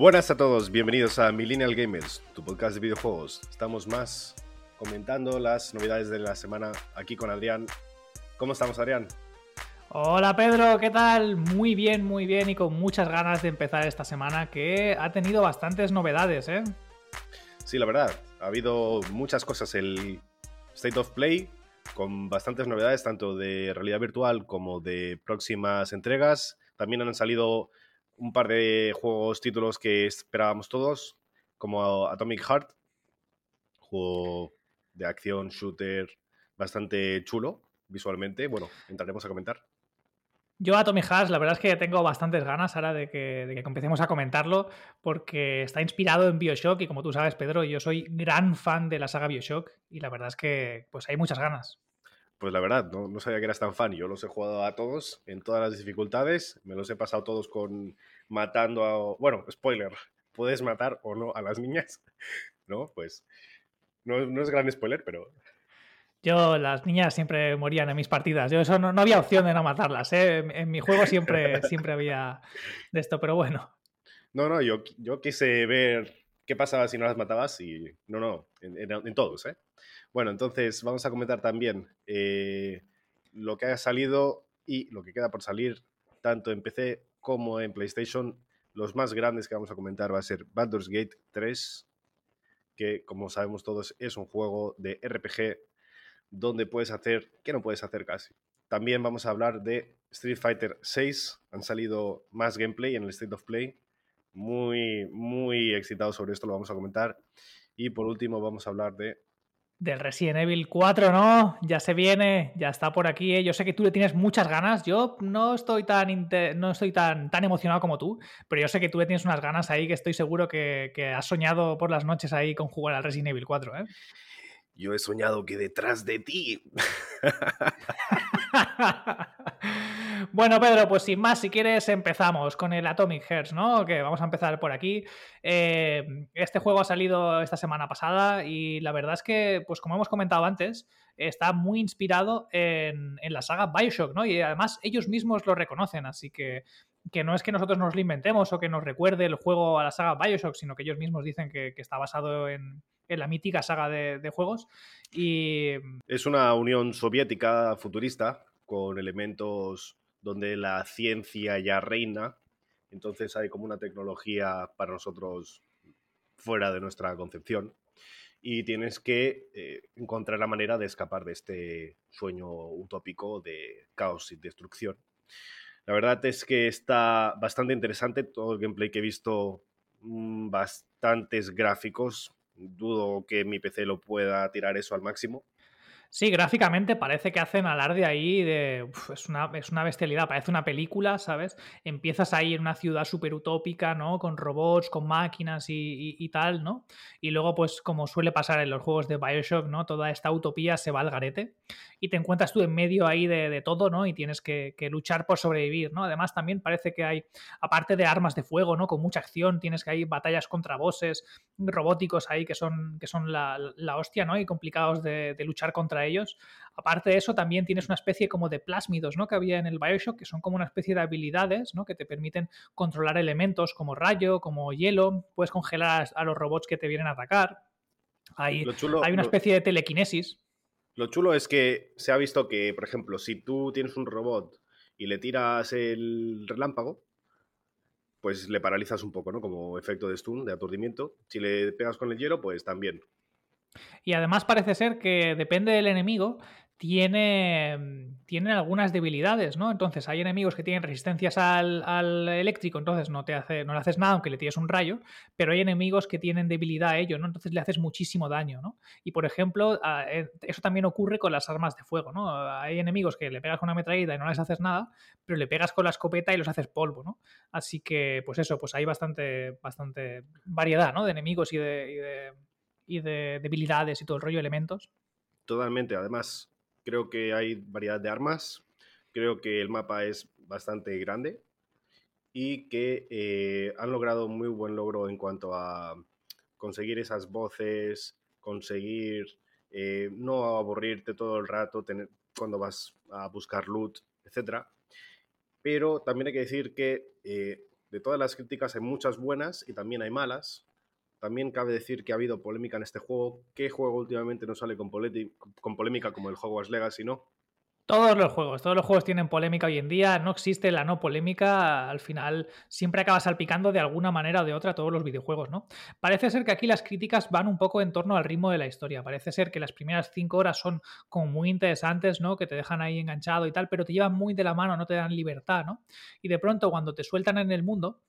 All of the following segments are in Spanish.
Buenas a todos, bienvenidos a Millennial Gamers, tu podcast de videojuegos. Estamos más comentando las novedades de la semana aquí con Adrián. ¿Cómo estamos, Adrián? Hola Pedro, ¿qué tal? Muy bien, muy bien y con muchas ganas de empezar esta semana que ha tenido bastantes novedades, ¿eh? Sí, la verdad, ha habido muchas cosas. El State of Play con bastantes novedades, tanto de realidad virtual como de próximas entregas. También han salido un par de juegos, títulos que esperábamos todos, como Atomic Heart, juego de acción, shooter, bastante chulo visualmente. Bueno, entraremos a comentar. Yo a Tommy Haas, la verdad es que tengo bastantes ganas ahora de que, de que, a comentarlo, porque está inspirado en Bioshock y como tú sabes, Pedro, yo soy gran fan de la saga Bioshock y la verdad es que pues hay muchas ganas. Pues la verdad, no, no sabía que eras tan fan. Yo los he jugado a todos en todas las dificultades. Me los he pasado todos con matando a... Bueno, spoiler, puedes matar o no a las niñas, ¿no? Pues no, no es gran spoiler, pero yo, las niñas siempre morían en mis partidas. Yo eso no, no había opción de no matarlas. ¿eh? En, mi juego siempre, siempre había de esto, pero bueno. No, no, yo, yo quise ver qué pasaba si no las matabas y no, no, en, en, todos, ¿eh? Bueno, entonces vamos a comentar también eh, lo que ha salido y lo que queda por salir, tanto en PC como en PlayStation. Los más grandes que vamos a comentar va a ser Baldur's Gate 3, que como sabemos todos es un juego de RPG donde puedes hacer que no puedes hacer casi. También vamos a hablar de Street Fighter 6. Han salido más gameplay en el State of Play. Muy, muy excitado sobre esto, lo vamos a comentar. Y por último vamos a hablar de... Del Resident Evil 4, ¿no? Ya se viene, ya está por aquí. ¿eh? Yo sé que tú le tienes muchas ganas. Yo no estoy tan no estoy tan, tan emocionado como tú, pero yo sé que tú le tienes unas ganas ahí que estoy seguro que, que has soñado por las noches ahí con jugar al Resident Evil 4, ¿eh? Yo he soñado que detrás de ti. bueno, Pedro, pues sin más, si quieres, empezamos con el Atomic Hearts, ¿no? Que vamos a empezar por aquí. Eh, este juego ha salido esta semana pasada y la verdad es que, pues como hemos comentado antes, está muy inspirado en, la saga Bioshock, ¿no? Y además ellos mismos lo reconocen, así que que no es que nosotros nos lo inventemos o que nos recuerde el juego a la saga Bioshock, sino que ellos mismos dicen que, está basado en, la mítica saga de, juegos. Y... Es una Unión Soviética futurista con elementos donde la ciencia ya reina, entonces hay como una tecnología para nosotros fuera de nuestra concepción y tienes que eh, encontrar la manera de escapar de este sueño utópico de caos y destrucción. La verdad es que está bastante interesante todo el gameplay que he visto, mm, bastantes gráficos, dudo que mi PC lo pueda tirar eso al máximo. Sí, gráficamente parece que hacen alarde ahí de. es, una, es una bestialidad, parece una película, ¿sabes? Empiezas ahí en una ciudad súper utópica, ¿no? Con robots, con máquinas y, tal, ¿no? Y luego, pues, como suele pasar en los juegos de Bioshock, ¿no? Toda esta utopía se va al garete y te encuentras tú en medio ahí de, todo, ¿no? Y tienes que, luchar por sobrevivir, ¿no? Además, también parece que hay, aparte de armas de fuego, ¿no? Con mucha acción, tienes que hay batallas contra bosses robóticos ahí que son, que son la, hostia, ¿no? Y complicados de luchar contra ellos. Aparte de eso, también tienes una especie como de plásmidos, ¿no? Que había en el Bioshock, que son como una especie de habilidades, ¿no? Que te permiten controlar elementos como rayo, como hielo, puedes congelar a los robots que te vienen a atacar. Hay, hay una especie de telequinesis. Lo chulo es que se ha visto que, por ejemplo, si tú tienes un robot y le tiras el relámpago, pues le paralizas un poco, ¿no? Como efecto de stun, de aturdimiento. Si le pegas con el hielo, pues también. Y además parece ser que depende del enemigo, tiene, tienen algunas debilidades, ¿no? Entonces hay enemigos que tienen resistencias al, eléctrico, entonces no, te hace, no le haces nada aunque le tires un rayo, pero hay enemigos que tienen debilidad a ello, ¿no? Entonces le haces muchísimo daño, ¿no? Y por ejemplo, eh, eso también ocurre con las armas de fuego, ¿no? Hay enemigos que le pegas con una metralleta y no les haces nada, pero le pegas con la escopeta y los haces polvo, ¿no? Así que, pues eso, pues hay bastante, bastante variedad, ¿no? De enemigos y de debilidades y todo el rollo, elementos. Totalmente, además creo que hay variedad de armas, creo que el mapa es bastante grande y que eh, han logrado muy buen logro en cuanto a conseguir esas voces, conseguir eh, no aburrirte todo el rato tener, cuando vas a buscar loot, etc. Pero también hay que decir que eh, de todas las críticas hay muchas buenas y también hay malas. También cabe decir que ha habido polémica en este juego. ¿Qué juego últimamente no sale con, polémica como el Hogwarts Legacy, no? Todos los juegos, todos los juegos tienen polémica hoy en día, no existe la no polémica, al final siempre acaba salpicando de alguna manera o de otra todos los videojuegos, ¿no? Parece ser que aquí las críticas van un poco en torno al ritmo de la historia, parece ser que las primeras cinco horas son como muy interesantes, ¿no? Que te dejan ahí enganchado y tal, pero te llevan muy de la mano, no te dan libertad, ¿no? Y de pronto cuando te sueltan en el mundo,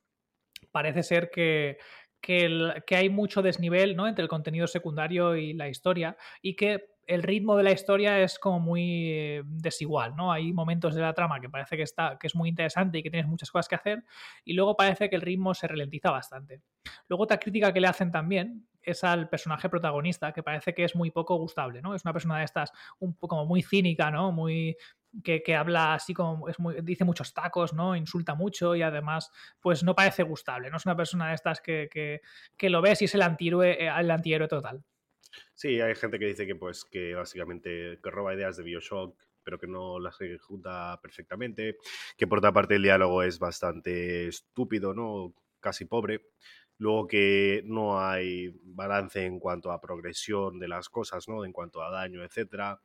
parece ser que, que, hay mucho desnivel ¿no? entre el contenido secundario y la historia y que el ritmo de la historia es como muy eh, desigual, ¿no? Hay momentos de la trama que parece que, está, que es muy interesante y que tienes muchas cosas que hacer, y luego parece que el ritmo se ralentiza bastante. Luego otra crítica que le hacen también es al personaje protagonista, que parece que es muy poco gustable, ¿no? Es una persona de estas un poco como muy cínica, ¿no? Muy que, habla así como es muy, dice muchos tacos, ¿no? Insulta mucho y además, pues no parece gustable, ¿no? Es una persona de estas que, que, lo ves y es el antihéroe, eh, el antihéroe total. Sí, hay gente que dice que pues que básicamente que roba ideas de Bioshock, pero que no las ejecuta perfectamente, que por otra parte el diálogo es bastante estúpido, ¿no? Casi pobre. Luego que no hay balance en cuanto a progresión de las cosas, ¿no? En cuanto a daño, etcétera.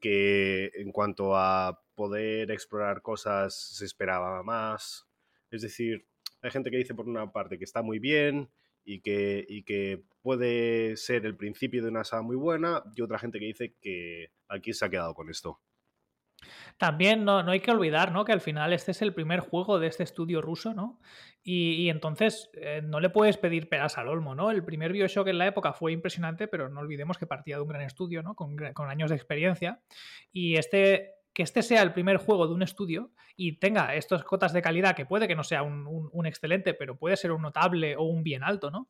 Que en cuanto a poder explorar cosas se esperaba más. Es decir, hay gente que dice por una parte que está muy bien, y que, y que puede ser el principio de una saga muy buena y otra gente que dice que aquí se ha quedado con esto. También no, no hay que olvidar ¿no? que al final este es el primer juego de este estudio ruso, ¿no? Y, entonces eh, no le puedes pedir peras al olmo, ¿no? El primer Bioshock en la época fue impresionante, pero no olvidemos que partía de un gran estudio, ¿no? Con, con años de experiencia. Y este que este sea el primer juego de un estudio y tenga estas cotas de calidad, que puede que no sea un, excelente, pero puede ser un notable o un bien alto, ¿no?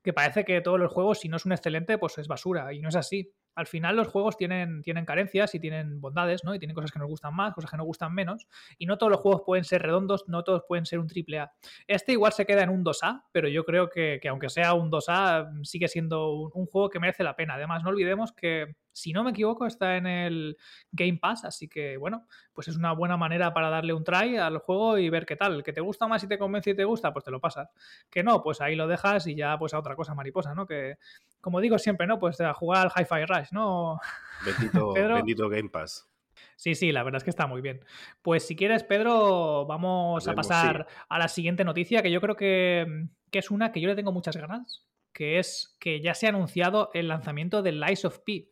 Que parece que todos los juegos, si no es un excelente, pues es basura, y no es así. Al final los juegos tienen, tienen carencias y tienen bondades, ¿no? Y tienen cosas que nos gustan más, cosas que nos gustan menos, y no todos los juegos pueden ser redondos, no todos pueden ser un triple A. Este igual se queda en un 2A, pero yo creo que, aunque sea un 2A, sigue siendo un juego que merece la pena. Además, no olvidemos que si no me equivoco, está en el Game Pass, así que bueno, pues es una buena manera para darle un try al juego y ver qué tal. Que te gusta más y te convence y te gusta, pues te lo pasas. Que no, pues ahí lo dejas y ya pues a otra cosa mariposa, ¿no? Que como digo siempre, ¿no? Pues a jugar al Hi-Fi Rush, ¿no? Bendito, bendito Game Pass. Sí, sí, la verdad es que está muy bien. Pues si quieres, Pedro, vamos a pasar a la siguiente noticia, que yo creo que, que, es una que yo le tengo muchas ganas, que es que ya se ha anunciado el lanzamiento del Lies of P.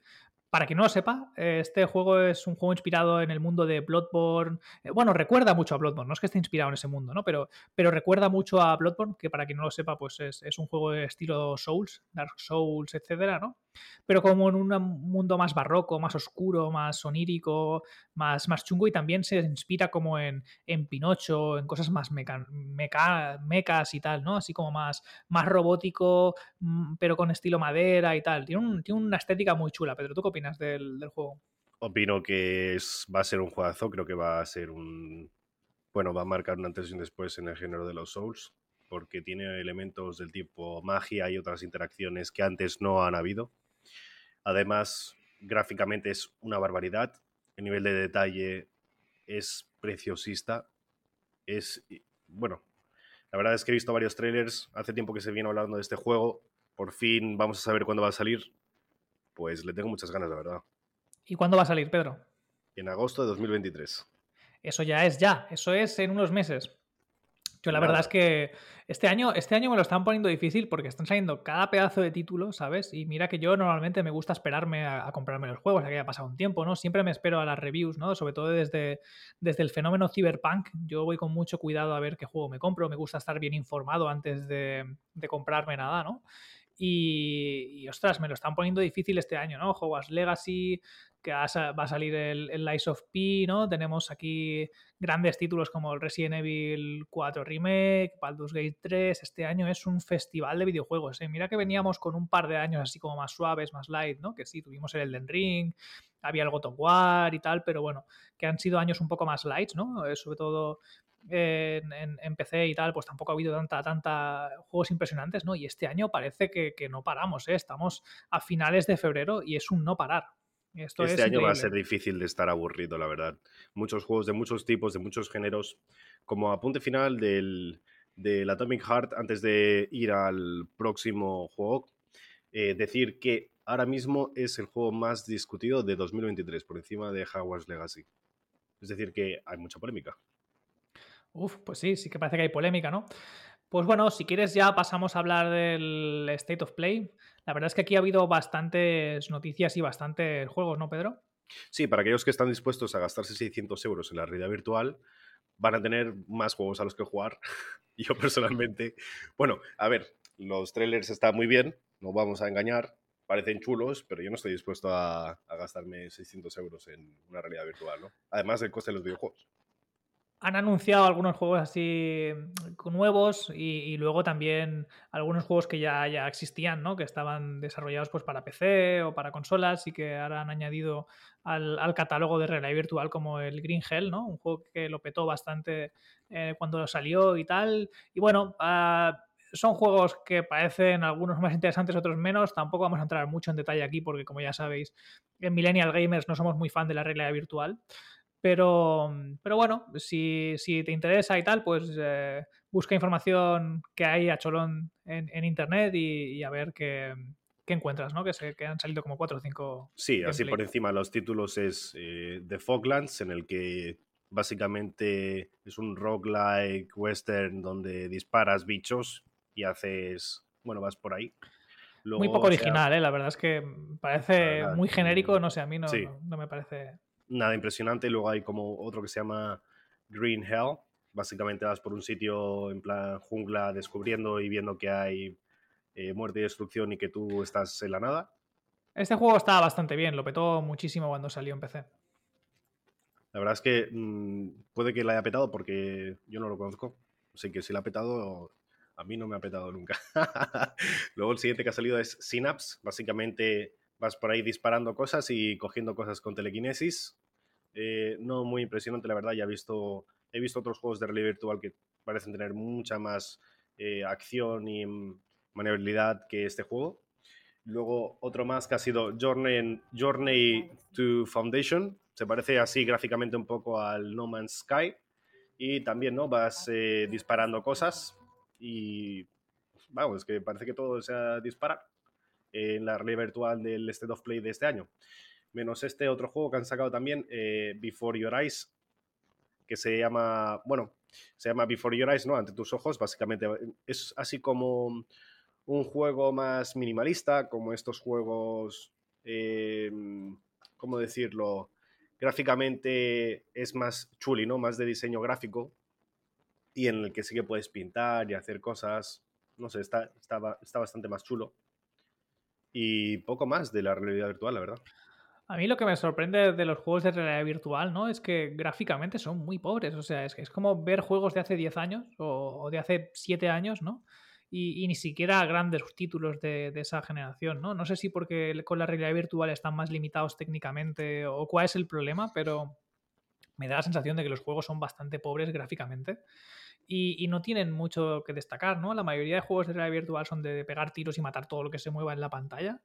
Para quien no lo sepa, este juego es un juego inspirado en el mundo de Bloodborne. Eh, bueno, recuerda mucho a Bloodborne, no es que esté inspirado en ese mundo, ¿no? Pero, pero recuerda mucho a Bloodborne, que para quien no lo sepa, pues es, es un juego de estilo Souls, Dark Souls, etcétera, ¿no? Pero como en un mundo más barroco, más oscuro, más onírico, más, más chungo y también se inspira como en, en Pinocho, en cosas más meca, mecas y tal, ¿no? Así como más, más robótico, mm, pero con estilo madera y tal. Tiene, una estética muy chula, Pedro. ¿Tú qué opinas del, del juego? Opino que va a ser un juegazo, creo que va a ser un... Bueno, va a marcar un antes y un después en el género de los Souls porque tiene elementos del tipo magia y otras interacciones que antes no han habido. Además, gráficamente es una barbaridad. El nivel de detalle es preciosista. Es, bueno, la verdad es que he visto varios trailers. Hace tiempo que se viene hablando de este juego. Por fin vamos a saber cuándo va a salir. Pues le tengo muchas ganas, la verdad. ¿Y cuándo va a salir, Pedro? En agosto de 2023. Eso ya es ya, eso es en unos meses. Yo la verdad es que este año, este año me lo están poniendo difícil porque están saliendo cada pedazo de título, ¿sabes? Y mira que yo normalmente me gusta esperarme a, comprarme los juegos, a que haya pasado un tiempo, ¿no? Siempre me espero a las reviews, ¿no? Sobre todo desde, desde el fenómeno cyberpunk. Yo voy con mucho cuidado a ver qué juego me compro. Me gusta estar bien informado antes de, de comprarme nada, ¿no? Y, ostras, me lo están poniendo difícil este año, ¿no? Hogwarts Legacy, que va a salir el, el Lies of P, ¿no? Tenemos aquí grandes títulos como el Resident Evil 4 Remake, Baldur's Gate 3. Este año es un festival de videojuegos. ¿eh? Mira que veníamos con un par de años así como más suaves, más light, ¿no? Que sí, tuvimos el Elden Ring, había el God of War y tal, pero bueno, que han sido años un poco más light, ¿no? Eh, sobre todo en, PC y tal, pues tampoco ha habido tanta, tanta juegos impresionantes, ¿no? Y este año parece que, no paramos, ¿eh? Estamos a finales de febrero y es un no parar. Este año va a ser difícil de estar aburrido, la verdad. Muchos juegos de muchos tipos, de muchos géneros. Como apunte final del, del Atomic Heart antes de ir al próximo juego. Eh, decir que ahora mismo es el juego más discutido de 2023, por encima de Hogwarts Legacy. Es decir, que hay mucha polémica. Uf, pues sí, sí que parece que hay polémica, ¿no? Pues bueno, si quieres ya pasamos a hablar del State of Play. La verdad es que aquí ha habido bastantes noticias y bastantes juegos, ¿no, Pedro? Sí, para aquellos que están dispuestos a gastarse 600 euros en la realidad virtual, van a tener más juegos a los que jugar. Yo personalmente, bueno, a ver, los trailers están muy bien, no vamos a engañar, parecen chulos, pero yo no estoy dispuesto a, gastarme 600 euros en una realidad virtual, ¿no? Además del coste de los videojuegos han anunciado algunos juegos así mm, nuevos y, luego también algunos juegos que ya, ya existían, ¿no? Que estaban desarrollados pues para PC o para consolas y que ahora han añadido al, catálogo de realidad virtual como el Green Hell, ¿no? Un juego que lo petó bastante eh, cuando salió y tal. Y bueno, ah, son juegos que parecen algunos más interesantes, otros menos. Tampoco vamos a entrar mucho en detalle aquí porque como ya sabéis, en Millennial Gamers no somos muy fan de la realidad virtual. Pero, pero bueno, si, si te interesa y tal, pues eh, busca información que hay a cholón en, internet y, a ver qué, qué encuentras, ¿no? Que, se, que han salido como cuatro o cinco. Sí, así por encima los títulos es eh, The Foglands, en el que básicamente es un roguelike western donde disparas bichos y haces, bueno, vas por ahí. muy poco original, ¿eh? La verdad es que parece muy genérico, no sé, a mí no, no me parece nada impresionante. Luego hay como otro que se llama Green Hell. Básicamente vas por un sitio en plan jungla descubriendo y viendo que hay eh, muerte y destrucción y que tú estás en la nada. Este juego está bastante bien, lo petó muchísimo cuando salió en PC. La verdad es que mm, puede que la haya petado porque yo no lo conozco. Así que si la ha petado, a mí no me ha petado nunca. Luego el siguiente que ha salido es Synapse. Básicamente vas por ahí disparando cosas y cogiendo cosas con telequinesis. Eh, no muy impresionante, la verdad. Ya he visto, he visto otros juegos de realidad virtual que parecen tener mucha más eh, acción y maniobrabilidad que este juego. Luego otro más que ha sido Journey, Journey to Foundation. Se parece así gráficamente un poco al No Man's Sky. Y también ¿no? vas eh, disparando cosas y vamos, es que parece que todo sea disparar en la realidad virtual del State of Play de este año. Menos este otro juego que han sacado también, eh, Before Your Eyes, que se llama, bueno, se llama Before Your Eyes, ¿no? Ante tus ojos, básicamente es así como un juego más minimalista, como estos juegos, eh, ¿cómo decirlo? Gráficamente es más chuli, ¿no? Más de diseño gráfico y en el que sí que puedes pintar y hacer cosas, no sé, está, está, está bastante más chulo y poco más de la realidad virtual, la verdad. A mí lo que me sorprende de los juegos de realidad virtual, ¿no? Es que gráficamente son muy pobres. O sea, es, es como ver juegos de hace 10 años o, de hace 7 años, ¿no? Y, ni siquiera grandes títulos de, de, esa generación, ¿no? No sé si porque con la realidad virtual están más limitados técnicamente o cuál es el problema, pero me da la sensación de que los juegos son bastante pobres gráficamente y, no tienen mucho que destacar, ¿no? La mayoría de juegos de realidad virtual son de pegar tiros y matar todo lo que se mueva en la pantalla.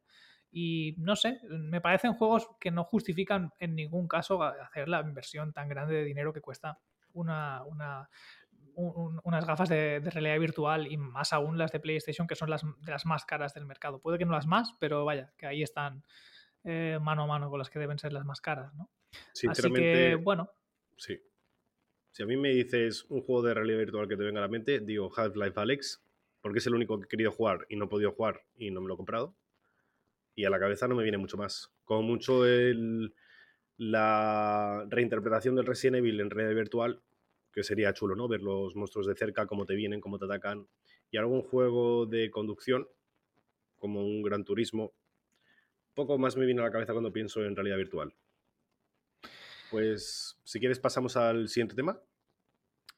Y no sé, me parecen juegos que no justifican en ningún caso hacer la inversión tan grande de dinero que cuesta una, unas gafas de, realidad virtual y más aún las de PlayStation, que son las, de las más caras del mercado. Puede que no las más, pero vaya, que ahí están eh, mano a mano con las que deben ser las más caras, ¿no? Así que, bueno. Sí, si a mí me dices un juego de realidad virtual que te venga a la mente, digo Half-Life Alex, porque es el único que he querido jugar y no he podido jugar y no me lo he comprado. Y a la cabeza no me viene mucho más. Como mucho el, la reinterpretación del Resident Evil en realidad virtual, que sería chulo, ¿no? Ver los monstruos de cerca, cómo te vienen, cómo te atacan. Y algún juego de conducción, como un Gran Turismo. Poco más me viene a la cabeza cuando pienso en realidad virtual. Pues si quieres pasamos al siguiente tema.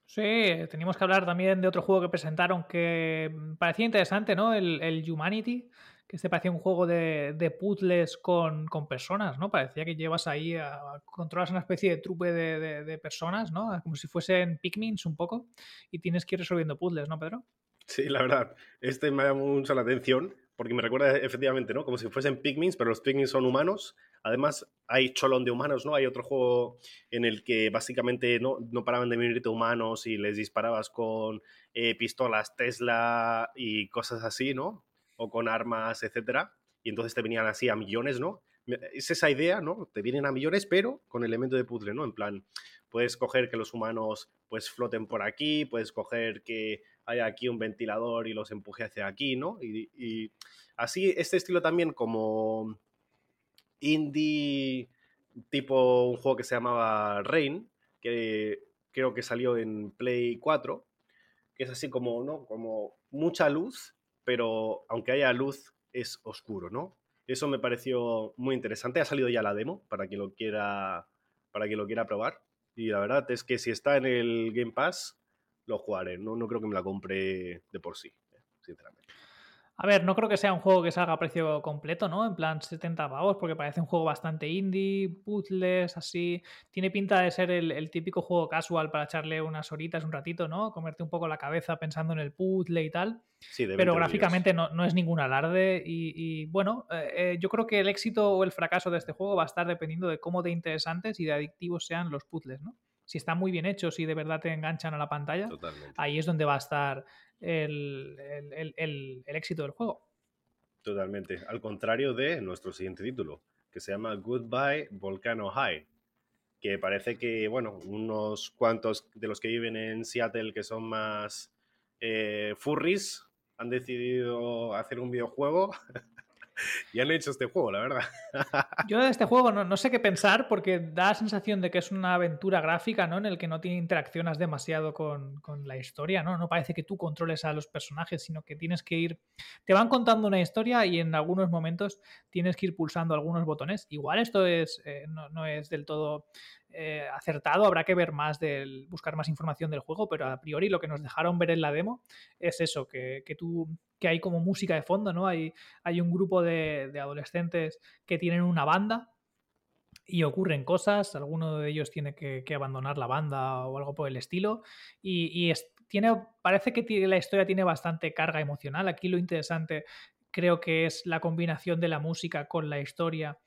Sí, teníamos que hablar también de otro juego que presentaron que parecía interesante, ¿no? El, Humanity, que este parecía un juego de, puzzles con, personas, ¿no? Parecía que llevas ahí, a, controlas una especie de trupe de, personas, ¿no? Como si fuesen Pikmins un poco, y tienes que ir resolviendo puzzles, ¿no, Pedro? Sí, la verdad, este me llamó mucho la atención porque me recuerda efectivamente, ¿no? Como si fuesen pigmins, pero los pigmins son humanos. Además, hay cholón de humanos, ¿no? Hay otro juego en el que básicamente no, no paraban de venirte humanos y les disparabas con eh, pistolas Tesla y cosas así, ¿no? O con armas, etcétera. Y entonces te venían así a millones, ¿no? Es esa idea, ¿no? Te vienen a millones, pero con elemento de puzzle, ¿no? En plan, puedes coger que los humanos pues floten por aquí, puedes coger que haya aquí un ventilador y los empuje hacia aquí, ¿no? Y, así, este estilo también como indie, tipo un juego que se llamaba Rain, que creo que salió en Play 4, que es así como, ¿no? Como mucha luz, pero aunque haya luz, es oscuro, ¿no? Eso me pareció muy interesante. Ha salido ya la demo para quien lo quiera, para quien lo quiera probar. Y la verdad es que si está en el Game Pass, lo jugaré. No, no creo que me la compre de por sí, eh, sinceramente. A ver, no creo que sea un juego que salga a precio completo, ¿no? En plan 70 pavos, porque parece un juego bastante indie, puzzles, así. Tiene pinta de ser el, típico juego casual para echarle unas horitas, un ratito, ¿no? Comerte un poco la cabeza pensando en el puzzle y tal. Sí, Pero gráficamente no, no, es ningún alarde. Y, bueno, eh, eh, yo creo que el éxito o el fracaso de este juego va a estar dependiendo de cómo de interesantes y de adictivos sean los puzzles, ¿no? Si están muy bien hechos y de verdad te enganchan a la pantalla, ahí es donde va a estar el, éxito del juego. Totalmente. Al contrario de nuestro siguiente título, que se llama Goodbye Volcano High, que parece que, bueno, unos cuantos de los que viven en Seattle que son más eh, furries han decidido hacer un videojuego y han hecho este juego, la verdad. Yo de este juego no, sé qué pensar porque da la sensación de que es una aventura gráfica, ¿no? En el que no tiene interacciones demasiado con, la historia, ¿no? No parece que tú controles a los personajes, sino que tienes que ir... Te van contando una historia y en algunos momentos tienes que ir pulsando algunos botones. Igual esto es, eh, no, es del todo eh, acertado, habrá que ver más del, buscar más información del juego, pero a priori lo que nos dejaron ver en la demo es eso, que, que tú que hay como música de fondo, ¿no? Hay, hay un grupo de, adolescentes que tienen una banda y ocurren cosas, alguno de ellos tiene que, abandonar la banda o algo por el estilo, y, tiene, parece que la historia tiene bastante carga emocional. Aquí lo interesante creo que es la combinación de la música con la historia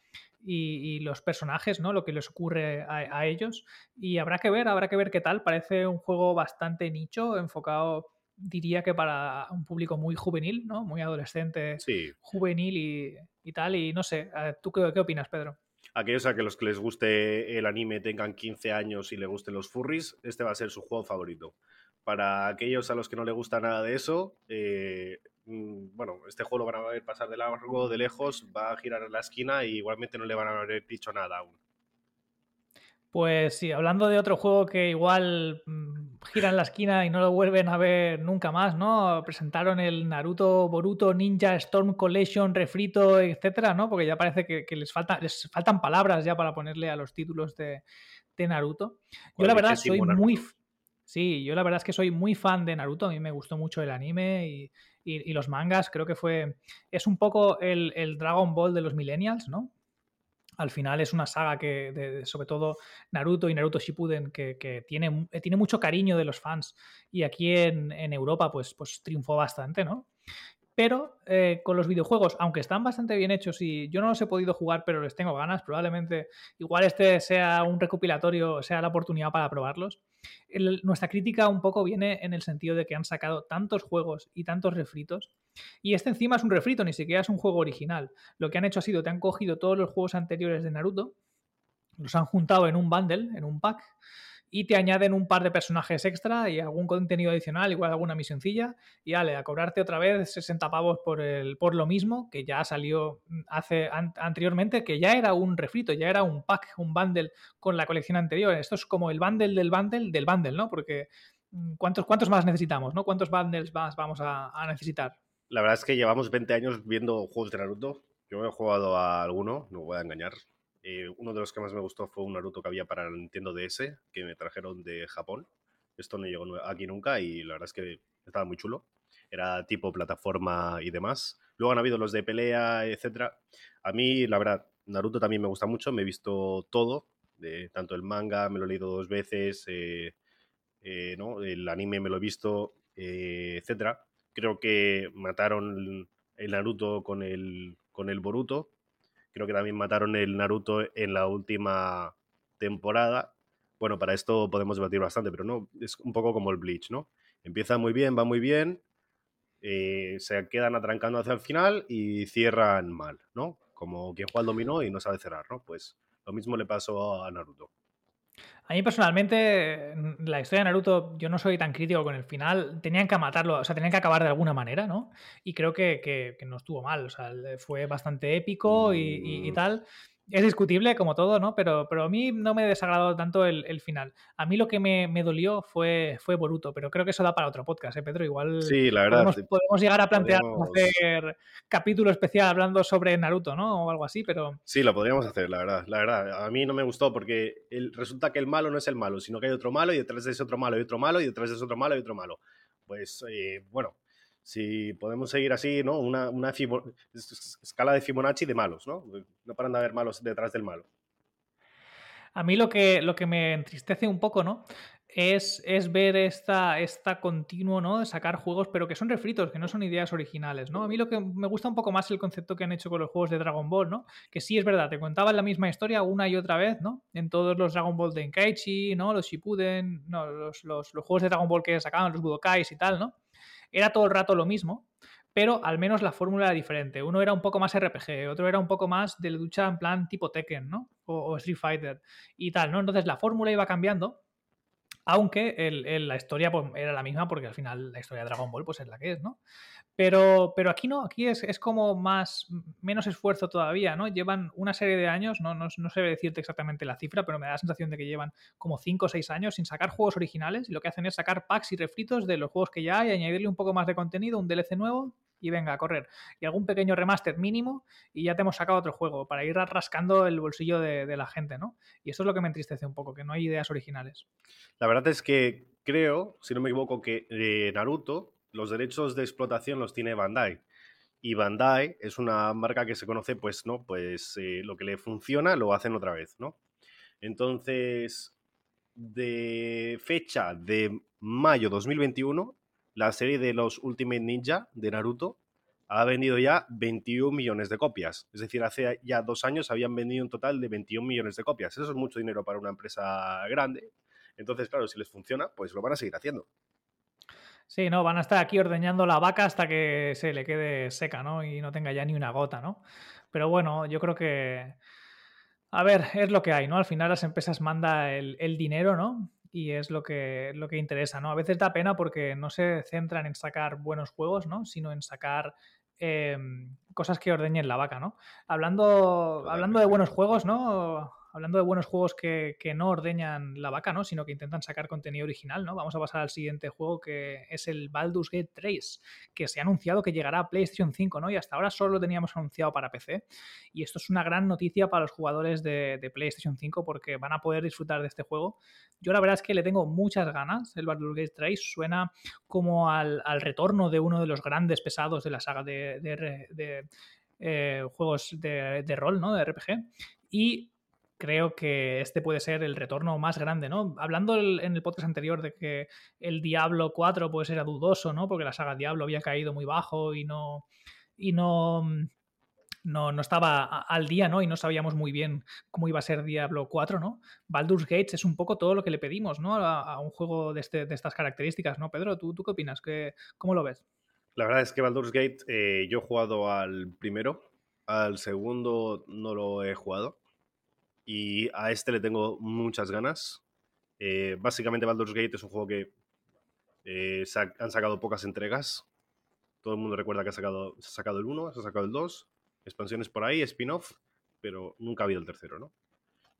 y, los personajes, ¿no? Lo que les ocurre a, a, ellos. Y habrá que ver, habrá que ver qué tal. Parece un juego bastante nicho, enfocado diría que para un público muy juvenil, ¿no? Muy adolescente, juvenil y, tal. Y no sé, ¿tú qué, qué opinas, Pedro? Aquellos a que los que les guste el anime tengan 15 años y le gusten los furries, este va a ser su juego favorito. Para aquellos a los que no le gusta nada de eso, eh, bueno, este juego lo van a ver pasar de largo, de lejos, va a girar en la esquina y igualmente no le van a haber dicho nada aún. Pues sí, hablando de otro juego que igual mm, gira en la esquina y no lo vuelven a ver nunca más, ¿no? Presentaron el Naruto Boruto Ninja Storm Collection refrito, etcétera, ¿no? Porque ya parece que, les, falta, les faltan palabras ya para ponerle a los títulos de, Naruto. Yo la verdad soy muy... Sí, yo la verdad es que soy muy fan de Naruto, a mí me gustó mucho el anime y, los mangas, creo que fue... Es un poco el, Dragon Ball de los millennials, ¿no? al final es una saga que, sobre todo Naruto y Naruto Shippuden, que, tiene, tiene, mucho cariño de los fans. Y aquí en, Europa, pues, pues triunfó bastante, ¿no? Pero eh, con los videojuegos, aunque están bastante bien hechos y yo no los he podido jugar, pero les tengo ganas, probablemente igual este sea un recopilatorio, sea la oportunidad para probarlos. nuestra crítica un poco viene en el sentido de que han sacado tantos juegos y tantos refritos y este encima es un refrito, ni siquiera es un juego original. Lo que han hecho ha sido, te han cogido todos los juegos anteriores de Naruto, los han juntado en un bundle, en un pack, y te añaden un par de personajes extra y algún contenido adicional, igual alguna misioncilla, y ale, a cobrarte otra vez 60 pavos por, el, por lo mismo que ya salió hace anteriormente, que ya era un refrito, ya era un pack, un bundle con la colección anterior. Esto es como el bundle del bundle del bundle, ¿no? Porque mm, ¿cuántos, cuántos más necesitamos, ¿no? ¿Cuántos bundles más vamos a necesitar? La verdad es que llevamos 20 años viendo juegos de Naruto. Yo he jugado a alguno, no voy a engañar. Eh, uno de los que más me gustó fue un Naruto que había para el Nintendo DS, que me trajeron de Japón. Esto no llegó aquí nunca y la verdad es que estaba muy chulo. Era tipo plataforma y demás. Luego han habido los de pelea, etcétera. A mí, la verdad, Naruto también me gusta mucho. Me he visto todo, tanto el manga, me lo he leído dos veces, eh, eh, ¿no? el anime me lo he visto, etcétera creo que mataron el Naruto con el, con el Boruto. Creo que también mataron el Naruto en la última temporada. Bueno, para esto podemos debatir bastante, pero no, es un poco como el Bleach, ¿no? Empieza muy bien, va muy bien, eh, se quedan atrancando hacia el final y cierran mal, ¿no? Como quien juega al dominó y no sabe cerrar, ¿no? Pues lo mismo le pasó a Naruto. A mí personalmente, la historia de Naruto, yo no soy tan crítico con el final. Tenían que matarlo, o sea, tenían que acabar de alguna manera, ¿no? Y creo que, que, no estuvo mal, o sea, fue bastante épico y, y, mm. tal es discutible como todo, ¿no? Pero, pero a mí no me desagradó tanto el, final. A mí lo que me, dolió fue, fue Boruto, pero creo que eso da para otro podcast, ¿eh, Pedro? Igual sí, la verdad, podemos, llegar a plantear hacer capítulo especial hablando sobre Naruto, ¿no? O algo así, pero... Sí, lo podríamos hacer, la verdad. La verdad, a mí no me gustó porque resulta que el malo no es el malo, sino que hay otro malo y detrás de ese otro malo y otro malo y detrás de ese otro malo y otro malo. Pues, eh, bueno, si podemos seguir así, ¿no? Una, escala de Fibonacci de malos, ¿no? No paran de haber malos detrás del malo. A mí lo que, me entristece un poco, ¿no? Es, ver esta, esta continuo, ¿no? De sacar juegos, pero que son refritos, que no son ideas originales, ¿no? A mí lo que me gusta un poco más el concepto que han hecho con los juegos de Dragon Ball, ¿no? Que sí es verdad, te contaban la misma historia una y otra vez, ¿no? En todos los Dragon Ball de Enkaichi, ¿no? Los Shippuden, no, los, los, los juegos de Dragon Ball que sacaban, los Budokais y tal, ¿no? Era todo el rato lo mismo, pero al menos la fórmula era diferente. Uno era un poco más RPG, otro era un poco más de lucha en plan tipo Tekken, ¿no? O, Street Fighter y tal, ¿no? Entonces la fórmula iba cambiando, aunque la historia pues, era la misma, porque al final la historia de Dragon Ball pues, es la que es, ¿no? Pero, pero aquí no, aquí es, es, como más, menos esfuerzo todavía, ¿no? Llevan una serie de años, no, no, no sé decirte exactamente la cifra, pero me da la sensación de que llevan como 5 o 6 años sin sacar juegos originales y lo que hacen es sacar packs y refritos de los juegos que ya hay, añadirle un poco más de contenido, un DLC nuevo y venga a correr. Y algún pequeño remaster mínimo y ya te hemos sacado otro juego para ir rascando el bolsillo de, la gente, ¿no? Y eso es lo que me entristece un poco, que no hay ideas originales. La verdad es que creo, si no me equivoco, que eh, Naruto los derechos de explotación los tiene Bandai. Y Bandai es una marca que se conoce, pues, ¿no? Pues eh, lo que le funciona lo hacen otra vez, ¿no? Entonces, de fecha de mayo 2021, la serie de los Ultimate Ninja de Naruto ha vendido ya 21 millones de copias. Es decir, hace ya dos años habían vendido un total de 21 millones de copias. Eso es mucho dinero para una empresa grande. Entonces, claro, si les funciona, pues lo van a seguir haciendo. Sí, no, van a estar aquí ordeñando la vaca hasta que se le quede seca, ¿no? Y no tenga ya ni una gota, ¿no? Pero bueno, yo creo que. A ver, es lo que hay, ¿no? Al final las empresas manda el, dinero, ¿no? Y es lo que, lo que interesa, ¿no? A veces da pena porque no se centran en sacar buenos juegos, ¿no? Sino en sacar em, cosas que ordeñen la vaca, ¿no? Hablando, hablando de buenos juegos, ¿no? Hablando de buenos juegos que, no ordeñan la vaca, ¿no? Sino que intentan sacar contenido original, ¿no? Vamos a pasar al siguiente juego que es el Baldur's Gate 3, que se ha anunciado que llegará a PlayStation 5, ¿no? Y hasta ahora solo lo teníamos anunciado para PC. Y esto es una gran noticia para los jugadores de, PlayStation 5 porque van a poder disfrutar de este juego. Yo la verdad es que le tengo muchas ganas. El Baldur's Gate 3 suena como al, retorno de uno de los grandes pesados de la saga de, eh, juegos de, de, rol, ¿no? De RPG. Y creo que este puede ser el retorno más grande, ¿no? Hablando en el podcast anterior de que el Diablo 4 pues era dudoso, ¿no? Porque la saga Diablo había caído muy bajo y no y no no, no estaba al día, ¿no? Y no sabíamos muy bien cómo iba a ser Diablo 4, ¿no? Baldur's Gate es un poco todo lo que le pedimos, ¿no? A, un juego de, este, de, estas características, ¿no? Pedro, ¿tú, tú qué opinas? ¿Qué, ¿Cómo lo ves? La verdad es que Baldur's Gate, eh, yo he jugado al primero, al segundo no lo he jugado y a este le tengo muchas ganas. Eh, básicamente Baldur's Gate es un juego que eh, han sacado pocas entregas. Todo el mundo recuerda que ha sacado, se ha sacado el 1, se ha sacado el 2, expansiones por ahí, spin-off, pero nunca ha habido el tercero, ¿no?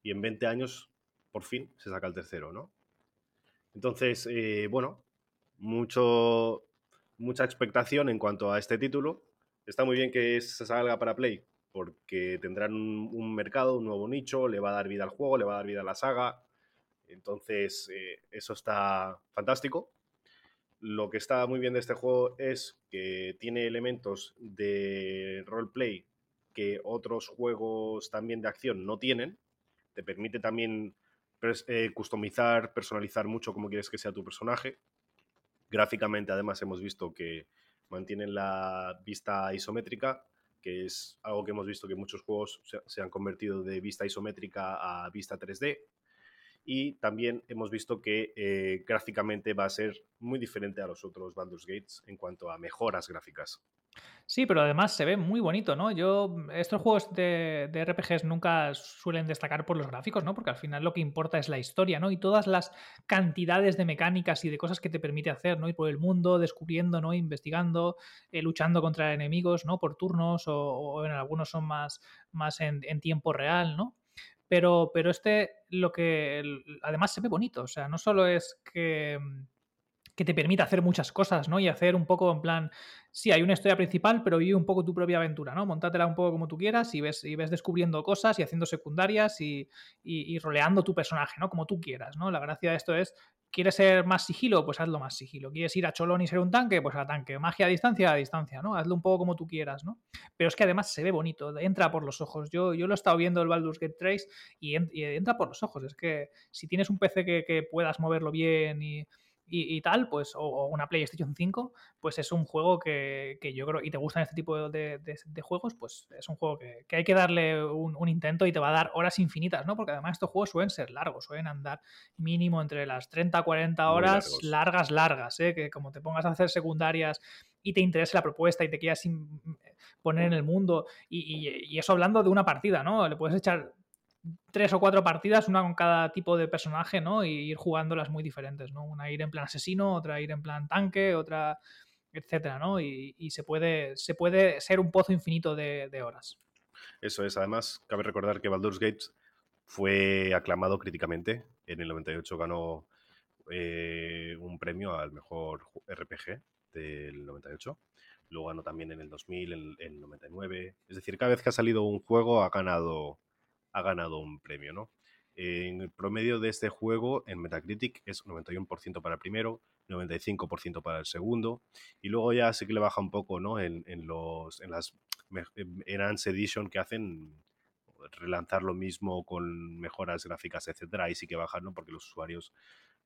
Y en 20 años, por fin, se saca el tercero, ¿no? Entonces, eh, bueno, mucho, mucha expectación en cuanto a este título. Está muy bien que se salga para Play, porque tendrán un, mercado, un nuevo nicho, le va a dar vida al juego, le va a dar vida a la saga. Entonces, eh, eso está fantástico. Lo que está muy bien de este juego es que tiene elementos de roleplay que otros juegos también de acción no tienen. Te permite también eh, customizar, personalizar mucho como quieres que sea tu personaje. Gráficamente, además, hemos visto que mantienen la vista isométrica, que es algo que hemos visto que muchos juegos se, han convertido de vista isométrica a vista 3D. Y también hemos visto que eh, gráficamente va a ser muy diferente a los otros Baldur's Gates en cuanto a mejoras gráficas. Sí, pero además se ve muy bonito, ¿no? Yo, estos juegos de, RPGs nunca suelen destacar por los gráficos, ¿no? Porque al final lo que importa es la historia, ¿no? Y todas las cantidades de mecánicas y de cosas que te permite hacer, ¿no? Ir por el mundo, descubriendo, ¿no? Investigando, eh, luchando contra enemigos, ¿no? Por turnos o, en algunos son más, más en, tiempo real, ¿no? Pero, pero este, lo que además se ve bonito, o sea, no solo es que que te permite hacer muchas cosas, ¿no? Y hacer un poco en plan, sí, hay una historia principal, pero vive un poco tu propia aventura, ¿no? Montátela un poco como tú quieras y ves, y ves descubriendo cosas y haciendo secundarias y, y, roleando tu personaje, ¿no? Como tú quieras, ¿no? La gracia de esto es, ¿quieres ser más sigilo? Pues hazlo más sigilo. ¿Quieres ir a cholón y ser un tanque? Pues a tanque. Magia a distancia, a distancia, ¿no? Hazlo un poco como tú quieras, ¿no? Pero es que además se ve bonito, entra por los ojos. Yo, yo lo he estado viendo el Baldur's Gate 3 y, entra por los ojos. Es que si tienes un PC que, que puedas moverlo bien y y, tal, pues, o, una PlayStation 5, pues es un juego que, que, yo creo, y te gustan este tipo de, de, juegos, pues es un juego que, que hay que darle un, intento y te va a dar horas infinitas, ¿no? Porque además estos juegos suelen ser largos, suelen andar mínimo entre las 30 40 horas largas, largas, ¿eh? Que como te pongas a hacer secundarias y te interese la propuesta y te quieras poner en el mundo, y, y, y eso hablando de una partida, ¿no? Le puedes echar tres o cuatro partidas, una con cada tipo de personaje, ¿no? Y ir jugándolas muy diferentes, ¿no? Una ir en plan asesino, otra ir en plan tanque, otra, etcétera, ¿no? Y, se, puede, se puede ser un pozo infinito de, horas. Eso es, además, cabe recordar que Baldur's Gate fue aclamado críticamente. En el 98 ganó eh, un premio al mejor RPG del 98. Luego ganó también en el 2000, en el 99. Es decir, cada vez que ha salido un juego ha ganado ha ganado un premio, ¿no? En el promedio de este juego en Metacritic es 91% para el primero, 95% para el segundo, y luego ya sí que le baja un poco, ¿no? En, los, en las Enhanced Edition que hacen relanzar lo mismo con mejoras gráficas, etcétera, ahí sí que bajan, ¿no? Porque los usuarios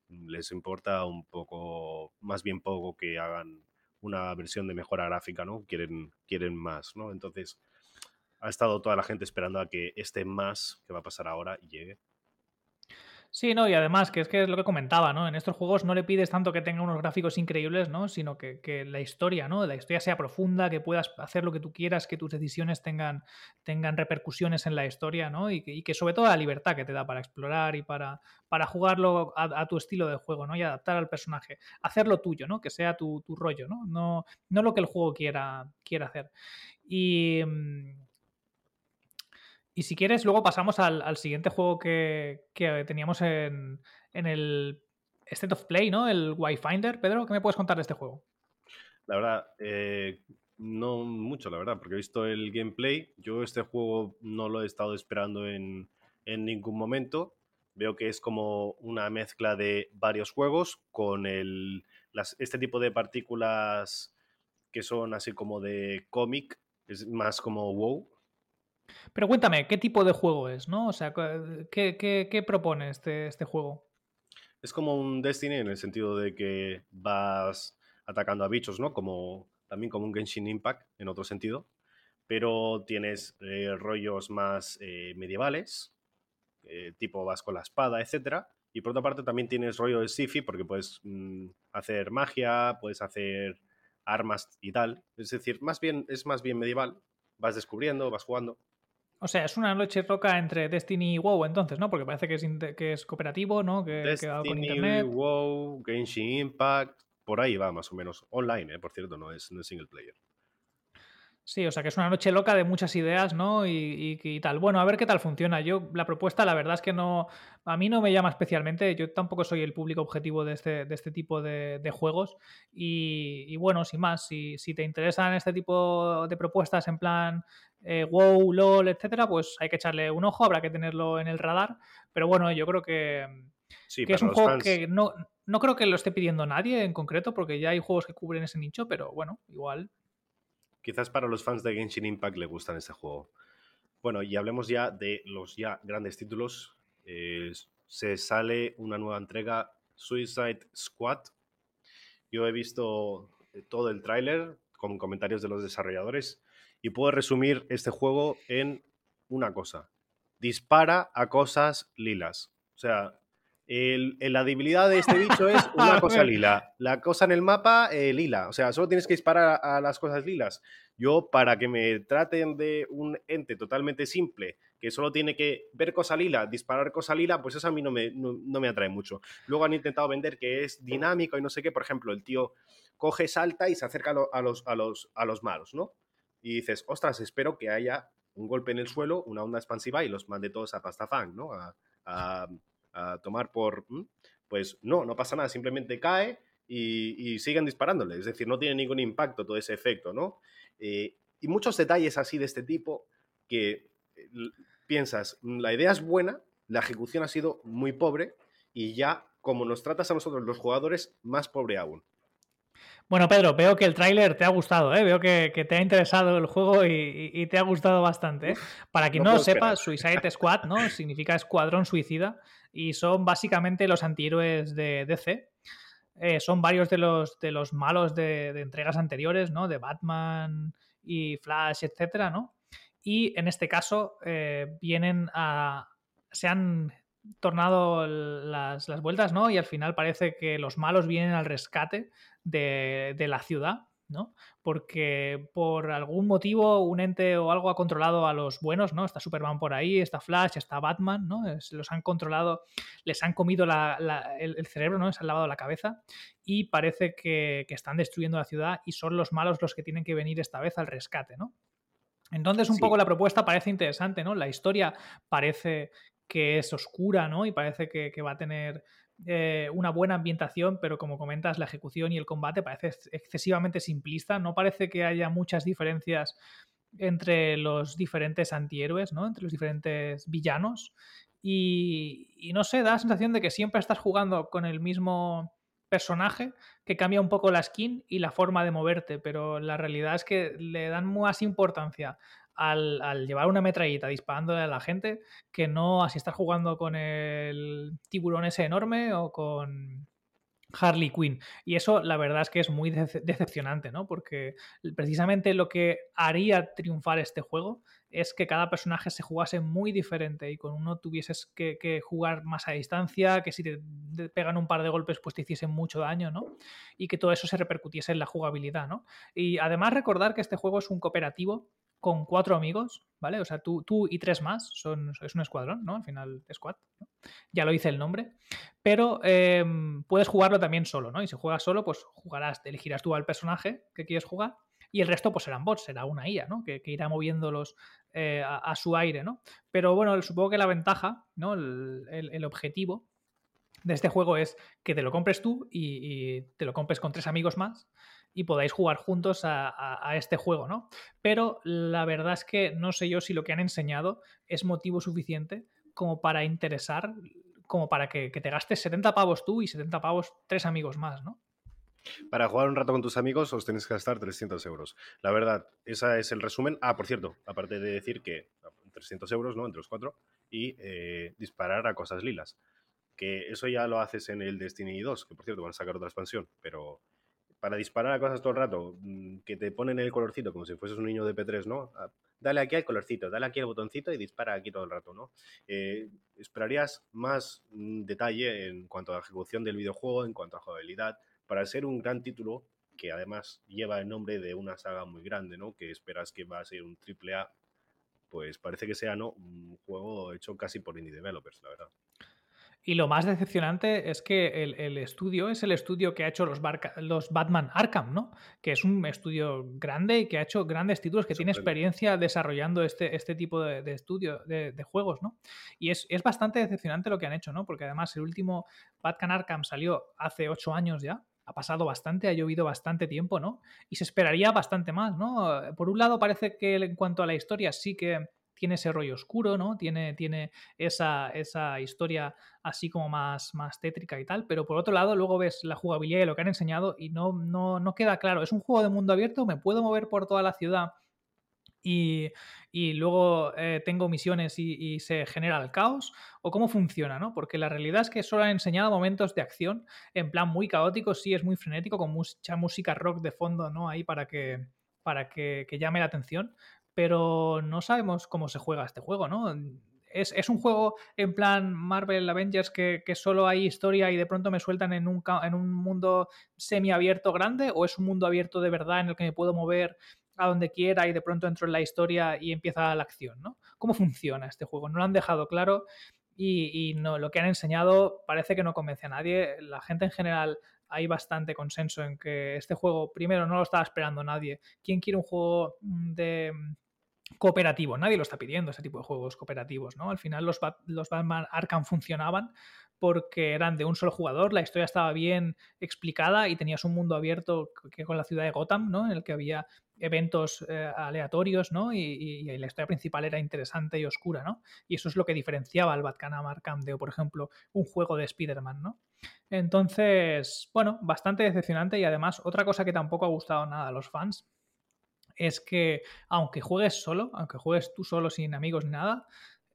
les importa un poco, más bien poco que hagan una versión de mejora gráfica, ¿no? Quieren, quieren más, ¿no? Entonces, ha estado toda la gente esperando a que este más que va a pasar ahora llegue. Sí, no, y además, que es que es lo que comentaba, ¿no? En estos juegos no le pides tanto que tenga unos gráficos increíbles, ¿no? Sino que, la historia, ¿no? La historia sea profunda, que puedas hacer lo que tú quieras, que tus decisiones tengan, tengan repercusiones en la historia, ¿no? Y que, sobre todo la libertad que te da para explorar y para, para jugarlo a, tu estilo de juego, ¿no? Y adaptar al personaje. Hacerlo tuyo, ¿no? Que sea tu, rollo, ¿no? ¿no? No lo que el juego quiera, quiera hacer. Y mm, y si quieres, luego pasamos al, siguiente juego que, teníamos en, el State of Play, ¿no? El Wi-Finder. Pedro, ¿qué me puedes contar de este juego? La verdad, eh, no mucho, la verdad, porque he visto el gameplay. Yo este juego no lo he estado esperando en, ningún momento. Veo que es como una mezcla de varios juegos con el, este tipo de partículas que son así como de cómic. Es más como WoW, pero cuéntame, ¿qué tipo de juego es, no? O sea, ¿qué, propone este, este juego? Es como un Destiny en el sentido de que vas atacando a bichos, ¿no? Como, también como un Genshin Impact en otro sentido. Pero tienes eh, rollos más eh, medievales, eh, tipo vas con la espada, etc. Y por otra parte también tienes rollo de sci porque puedes mm, hacer magia, puedes hacer armas y tal. Es decir, más bien, es más bien medieval. Vas descubriendo, vas jugando. O sea, es una noche roca entre Destiny y WoW entonces, ¿no? Porque parece que es, que es cooperativo, ¿no? Que, Destiny, con internet. WoW, Genshin Impact, por ahí va más o menos. Online, ¿eh? por cierto, no es, no es single player. Sí, o sea que es una noche loca de muchas ideas, ¿no? Y, tal. Bueno, a ver qué tal funciona. Yo, la propuesta, la verdad es que no. A mí no me llama especialmente. Yo tampoco soy el público objetivo de este, de este tipo de, juegos. Y, bueno, sin más, si, si, te interesan este tipo de propuestas en plan eh, WoW, LOL, etcétera, pues hay que echarle un ojo, habrá que tenerlo en el radar. Pero bueno, yo creo que, es un juego que no, no creo que lo esté pidiendo nadie en concreto, porque ya hay juegos que cubren ese nicho, pero bueno, igual Quizás para los fans de Genshin Impact le gustan este juego. Bueno, y hablemos ya de los ya grandes títulos. Eh, se sale una nueva entrega, Suicide Squad. Yo he visto eh, todo el tráiler con comentarios de los desarrolladores y puedo resumir este juego en una cosa. Dispara a cosas lilas. O sea, la debilidad de este bicho es una cosa lila. La cosa en el mapa, eh, lila. O sea, solo tienes que disparar a, las cosas lilas. Yo, para que me traten de un ente totalmente simple, que solo tiene que ver cosa lila, disparar cosa lila, pues eso a mí no me, no, me atrae mucho. Luego han intentado vender que es dinámico y no sé qué. Por ejemplo, el tío coge, salta y se acerca a los, a los, a los malos, ¿no? Y dices, ostras, espero que haya un golpe en el suelo, una onda expansiva y los mande todos a pastafán, ¿no? a a tomar por... Pues no, no pasa nada, simplemente cae y, siguen disparándole. Es decir, no tiene ningún impacto todo ese efecto, ¿no? Eh, y muchos detalles así de este tipo que eh, piensas, mm, la idea es buena, la ejecución ha sido muy pobre y ya como nos tratas a nosotros los jugadores, más pobre aún. Bueno, Pedro, veo que el tráiler te ha gustado, ¿eh? veo que, te ha interesado el juego y, te ha gustado bastante. ¿eh? Para quien no, lo sepa, Suicide Squad ¿no? significa escuadrón suicida y son básicamente los antihéroes de DC. Eh, son varios de los, de los malos de, entregas anteriores, ¿no? De Batman y Flash, etcétera, ¿no? Y en este caso eh, vienen a. se han tornado las, vueltas, ¿no? Y al final parece que los malos vienen al rescate de, de la ciudad ¿no? Porque por algún motivo un ente o algo ha controlado a los buenos, ¿no? Está Superman por ahí, está Flash, está Batman, ¿no? los han controlado, les han comido el, cerebro, ¿no? Les han lavado la cabeza y parece que, están destruyendo la ciudad y son los malos los que tienen que venir esta vez al rescate, ¿no? Entonces, un poco la propuesta parece interesante, ¿no? La historia parece que es oscura, ¿no? Y parece que va a tener eh, una buena ambientación, pero como comentas, la ejecución y el combate parece excesivamente simplista. No parece que haya muchas diferencias entre los diferentes antihéroes, ¿no? Entre los diferentes villanos. Y, no sé, da la sensación de que siempre estás jugando con el mismo personaje que cambia un poco la skin y la forma de moverte, pero la realidad es que le dan más importancia al, llevar una metralleta disparándole a la gente que no así estar jugando con el tiburón ese enorme o con Harley Quinn. Y eso la verdad es que es muy decepcionante, ¿no? Porque precisamente lo que haría triunfar este juego es que cada personaje se jugase muy diferente y con uno tuvieses que, jugar más a distancia, que si te, pegan un par de golpes pues te hiciesen mucho daño, ¿no? Y que todo eso se repercutiese en la jugabilidad, ¿no? Y además recordar que este juego es un cooperativo con cuatro amigos, ¿vale? O sea, tú, tú y tres más, son, es un escuadrón, ¿no? Al final, squad. Ya lo hice el nombre. Pero em, puedes jugarlo también solo, ¿no? Y si juegas solo, pues jugarás, elegirás tú al personaje que quieres jugar y el resto pues serán bots, será una IA, ¿no? Que, irá moviéndolos eh, a, su aire, ¿no? Pero bueno, supongo que la ventaja, ¿no? El, objetivo de este juego es que te lo compres tú y, te lo compres con tres amigos más y podáis jugar juntos a, este juego, ¿no? Pero la verdad es que no sé yo si lo que han enseñado es motivo suficiente como para interesar, como para que, te gastes 70 pavos tú y 70 pavos tres amigos más, ¿no? Para jugar un rato con tus amigos os tenéis que gastar 300 euros. La verdad, ese es el resumen. Ah, por cierto, aparte de decir que 300 euros, ¿no? Entre los cuatro. Y eh, disparar a cosas lilas. Que eso ya lo haces en el Destiny 2, que por cierto van a sacar otra expansión, pero para disparar a cosas todo el rato, mm, que te ponen el colorcito como si fueses un niño de P3, ¿no? Ah, dale aquí al colorcito, dale aquí al botoncito y dispara aquí todo el rato, ¿no? Eh, esperarías más mm, detalle en cuanto a la ejecución del videojuego, en cuanto a jugabilidad, para ser un gran título que además lleva el nombre de una saga muy grande, ¿no? Que esperas que va a ser un triple A, pues parece que sea, ¿no? Un juego hecho casi por indie developers, la verdad. Y lo más decepcionante es que el, estudio es el estudio que ha hecho los, los, Batman Arkham, ¿no? Que es un estudio grande y que ha hecho grandes títulos, que tiene experiencia desarrollando este, este tipo de, de estudio, de, juegos, ¿no? Y es, es, bastante decepcionante lo que han hecho, ¿no? Porque además el último Batman Arkham salió hace ocho años ya. Ha pasado bastante, ha llovido bastante tiempo, ¿no? Y se esperaría bastante más, ¿no? Por un lado, parece que en cuanto a la historia sí que tiene ese rollo oscuro, ¿no? Tiene, tiene esa, esa, historia así como más, más tétrica y tal, pero por otro lado luego ves la jugabilidad y lo que han enseñado y no, no, no queda claro. ¿Es un juego de mundo abierto? ¿Me puedo mover por toda la ciudad? y, luego eh, tengo misiones y, se genera el caos? ¿O cómo funciona? ¿no? Porque la realidad es que solo han enseñado momentos de acción en plan muy caótico, sí es muy frenético, con mucha música rock de fondo ¿no? ahí para que, para que, que llame la atención, pero no sabemos cómo se juega este juego, ¿no? Es, un juego en plan Marvel Avengers que, solo hay historia y de pronto me sueltan en un, en un mundo semiabierto grande o es un mundo abierto de verdad en el que me puedo mover a donde quiera y de pronto entro en la historia y empieza la acción, ¿no? ¿Cómo funciona este juego? No lo han dejado claro y, no, lo que han enseñado parece que no convence a nadie. La gente en general hay bastante consenso en que este juego, primero, no lo estaba esperando nadie. ¿Quién quiere un juego de cooperativo. Nadie lo está pidiendo, ese tipo de juegos cooperativos, ¿no? Al final los, los Batman Arkham funcionaban porque eran de un solo jugador, la historia estaba bien explicada y tenías un mundo abierto que con la ciudad de Gotham, ¿no? En el que había eventos eh, aleatorios, ¿no? Y, la historia principal era interesante y oscura, ¿no? Y eso es lo que diferenciaba al Batman Arkham de, por ejemplo, un juego de Spider-Man, ¿no? Entonces, bueno, bastante decepcionante y además otra cosa que tampoco ha gustado nada a los fans es que aunque juegues solo, aunque juegues tú solo sin amigos ni nada,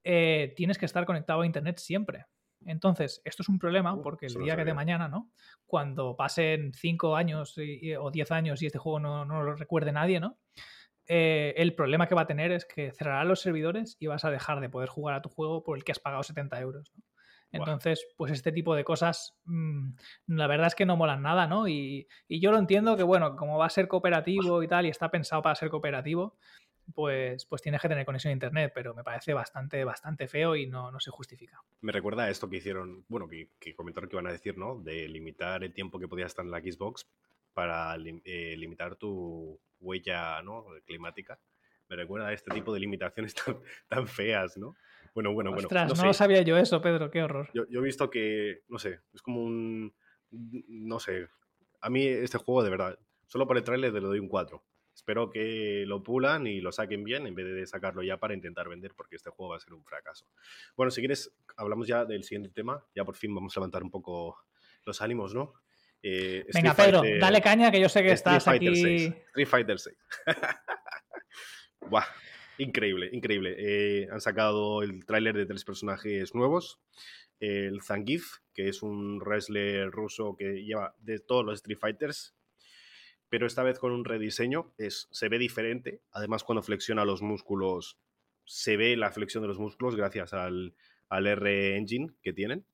eh, tienes que estar conectado a Internet siempre. Entonces, esto es un problema porque el día que de mañana, ¿no? Cuando pasen 5 años o 10 años y este juego no, lo recuerde nadie, ¿no? Eh, el problema que va a tener es que cerrará los servidores y vas a dejar de poder jugar a tu juego por el que has pagado 70 euros. ¿no? Entonces, pues este tipo de cosas, mm, la verdad es que no molan nada, ¿no? Y, yo lo entiendo que, bueno, como va a ser cooperativo y tal, y está pensado para ser cooperativo, pues, pues tienes que tener conexión a internet, pero me parece bastante, bastante feo y no, no se justifica. Me recuerda a esto que hicieron, bueno, que, comentaron que iban a decir, ¿no? De limitar el tiempo que podías estar en la Xbox para eh, limitar tu huella ¿no? climática. Me recuerda a este tipo de limitaciones tan feas, ¿no? Bueno, bueno, bueno. Ostras, no, sabía yo eso, Pedro, qué horror. Yo, he visto que, no sé, es como un. No sé. A mí este juego, de verdad, solo por el trailer le doy un 4. Espero que lo pulan y lo saquen bien en vez de sacarlo ya para intentar vender, porque este juego va a ser un fracaso. Bueno, si quieres, hablamos ya del siguiente tema. Ya por fin vamos a levantar un poco los ánimos, ¿no? Eh, Venga, Pedro, dale caña que yo sé que estás aquí. Street Fighter 6. Buah, Increíble, increíble. Eh, han sacado el tráiler de tres personajes nuevos. El Zangief, que es un wrestler ruso que lleva de todos los Street Fighters, pero esta vez con un rediseño. Es, se ve diferente. Además, cuando flexiona los músculos, se ve la flexión de los músculos gracias al, R Engine que tienen.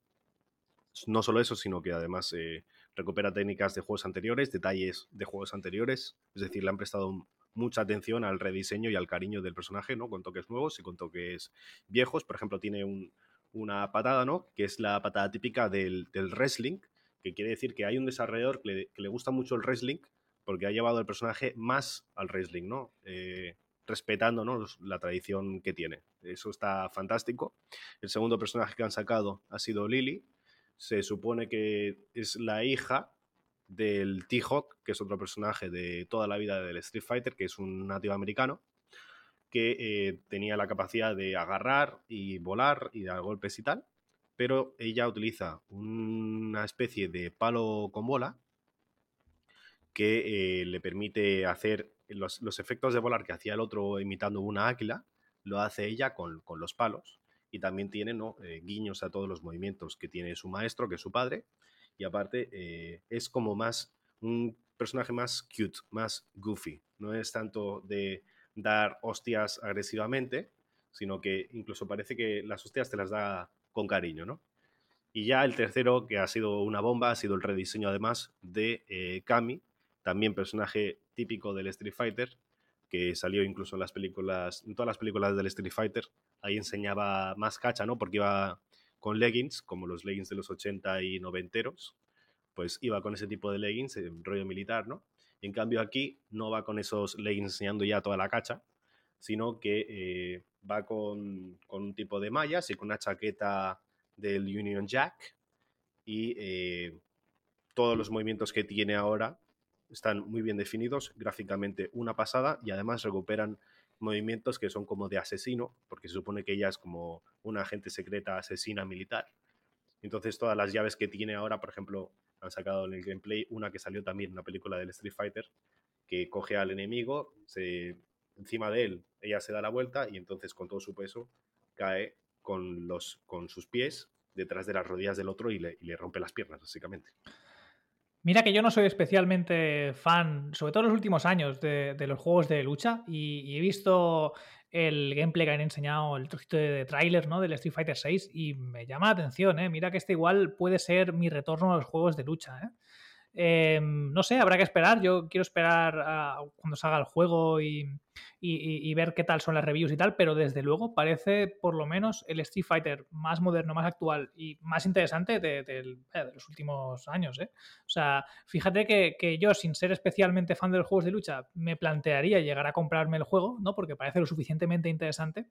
No solo eso, sino que además eh, recupera técnicas de juegos anteriores, detalles de juegos anteriores. Es decir, le han prestado mucha atención al rediseño y al cariño del personaje, ¿no? Con toques nuevos y con toques viejos. Por ejemplo, tiene una patada, ¿no? Que es la patada típica del, wrestling, que quiere decir que hay un desarrollador que le, gusta mucho el wrestling porque ha llevado el personaje más al wrestling, ¿no? Eh, respetando ¿no? la tradición que tiene. Eso está fantástico. El segundo personaje que han sacado ha sido Lily. Se supone que es la hija del T-Hawk, que es otro personaje de toda la vida del Street Fighter, que es un nativo americano, que eh, tenía la capacidad de agarrar y volar y dar golpes y tal, pero ella utiliza una especie de palo con bola que eh, le permite hacer los, efectos de volar que hacía el otro imitando una águila, lo hace ella con, los palos. Y también tiene ¿no? Eh, guiños a todos los movimientos que tiene su maestro, que es su padre, y aparte eh, es como más un personaje más cute, más goofy. No es tanto de dar hostias agresivamente, sino que incluso parece que las hostias te las da con cariño, ¿no? Y ya el tercero, que ha sido una bomba, ha sido el rediseño además de eh, Kami, también personaje típico del Street Fighter, que salió incluso en las películas, todas las películas del Street Fighter. Ahí enseñaba más cacha, ¿no? Porque iba con leggings, como los leggings de los 80 y 90 pues iba con ese tipo de leggings, en rollo militar, ¿no? En cambio aquí no va con esos leggings enseñando ya toda la cacha, sino que eh, va con, un tipo de mallas y con una chaqueta del Union Jack y eh, todos los movimientos que tiene ahora están muy bien definidos, gráficamente una pasada y además recuperan movimientos que son como de asesino, porque se supone que ella es como una agente secreta asesina militar. Entonces todas las llaves que tiene ahora, por ejemplo, han sacado en el gameplay una que salió también en una película del Street Fighter, que coge al enemigo, se encima de él, ella se da la vuelta y entonces con todo su peso cae con, los, con sus pies detrás de las rodillas del otro y le, rompe las piernas, básicamente. Mira que yo no soy especialmente fan, sobre todo en los últimos años, de, los juegos de lucha y, he visto el gameplay que han enseñado, el trocito de, de tráiler ¿no? del Street Fighter VI y me llama la atención. ¿eh? Mira que este igual puede ser mi retorno a los juegos de lucha. ¿eh? Em, no sé, habrá que esperar. Yo quiero esperar a cuando salga el juego y, ver qué tal son las reviews y tal, pero desde luego parece por lo menos el Street Fighter más moderno, más actual y más interesante de, eh, los últimos años. ¿eh? O sea, fíjate que, yo, sin ser especialmente fan de los juegos de lucha, me plantearía llegar a comprarme el juego, ¿no? Porque parece lo suficientemente interesante.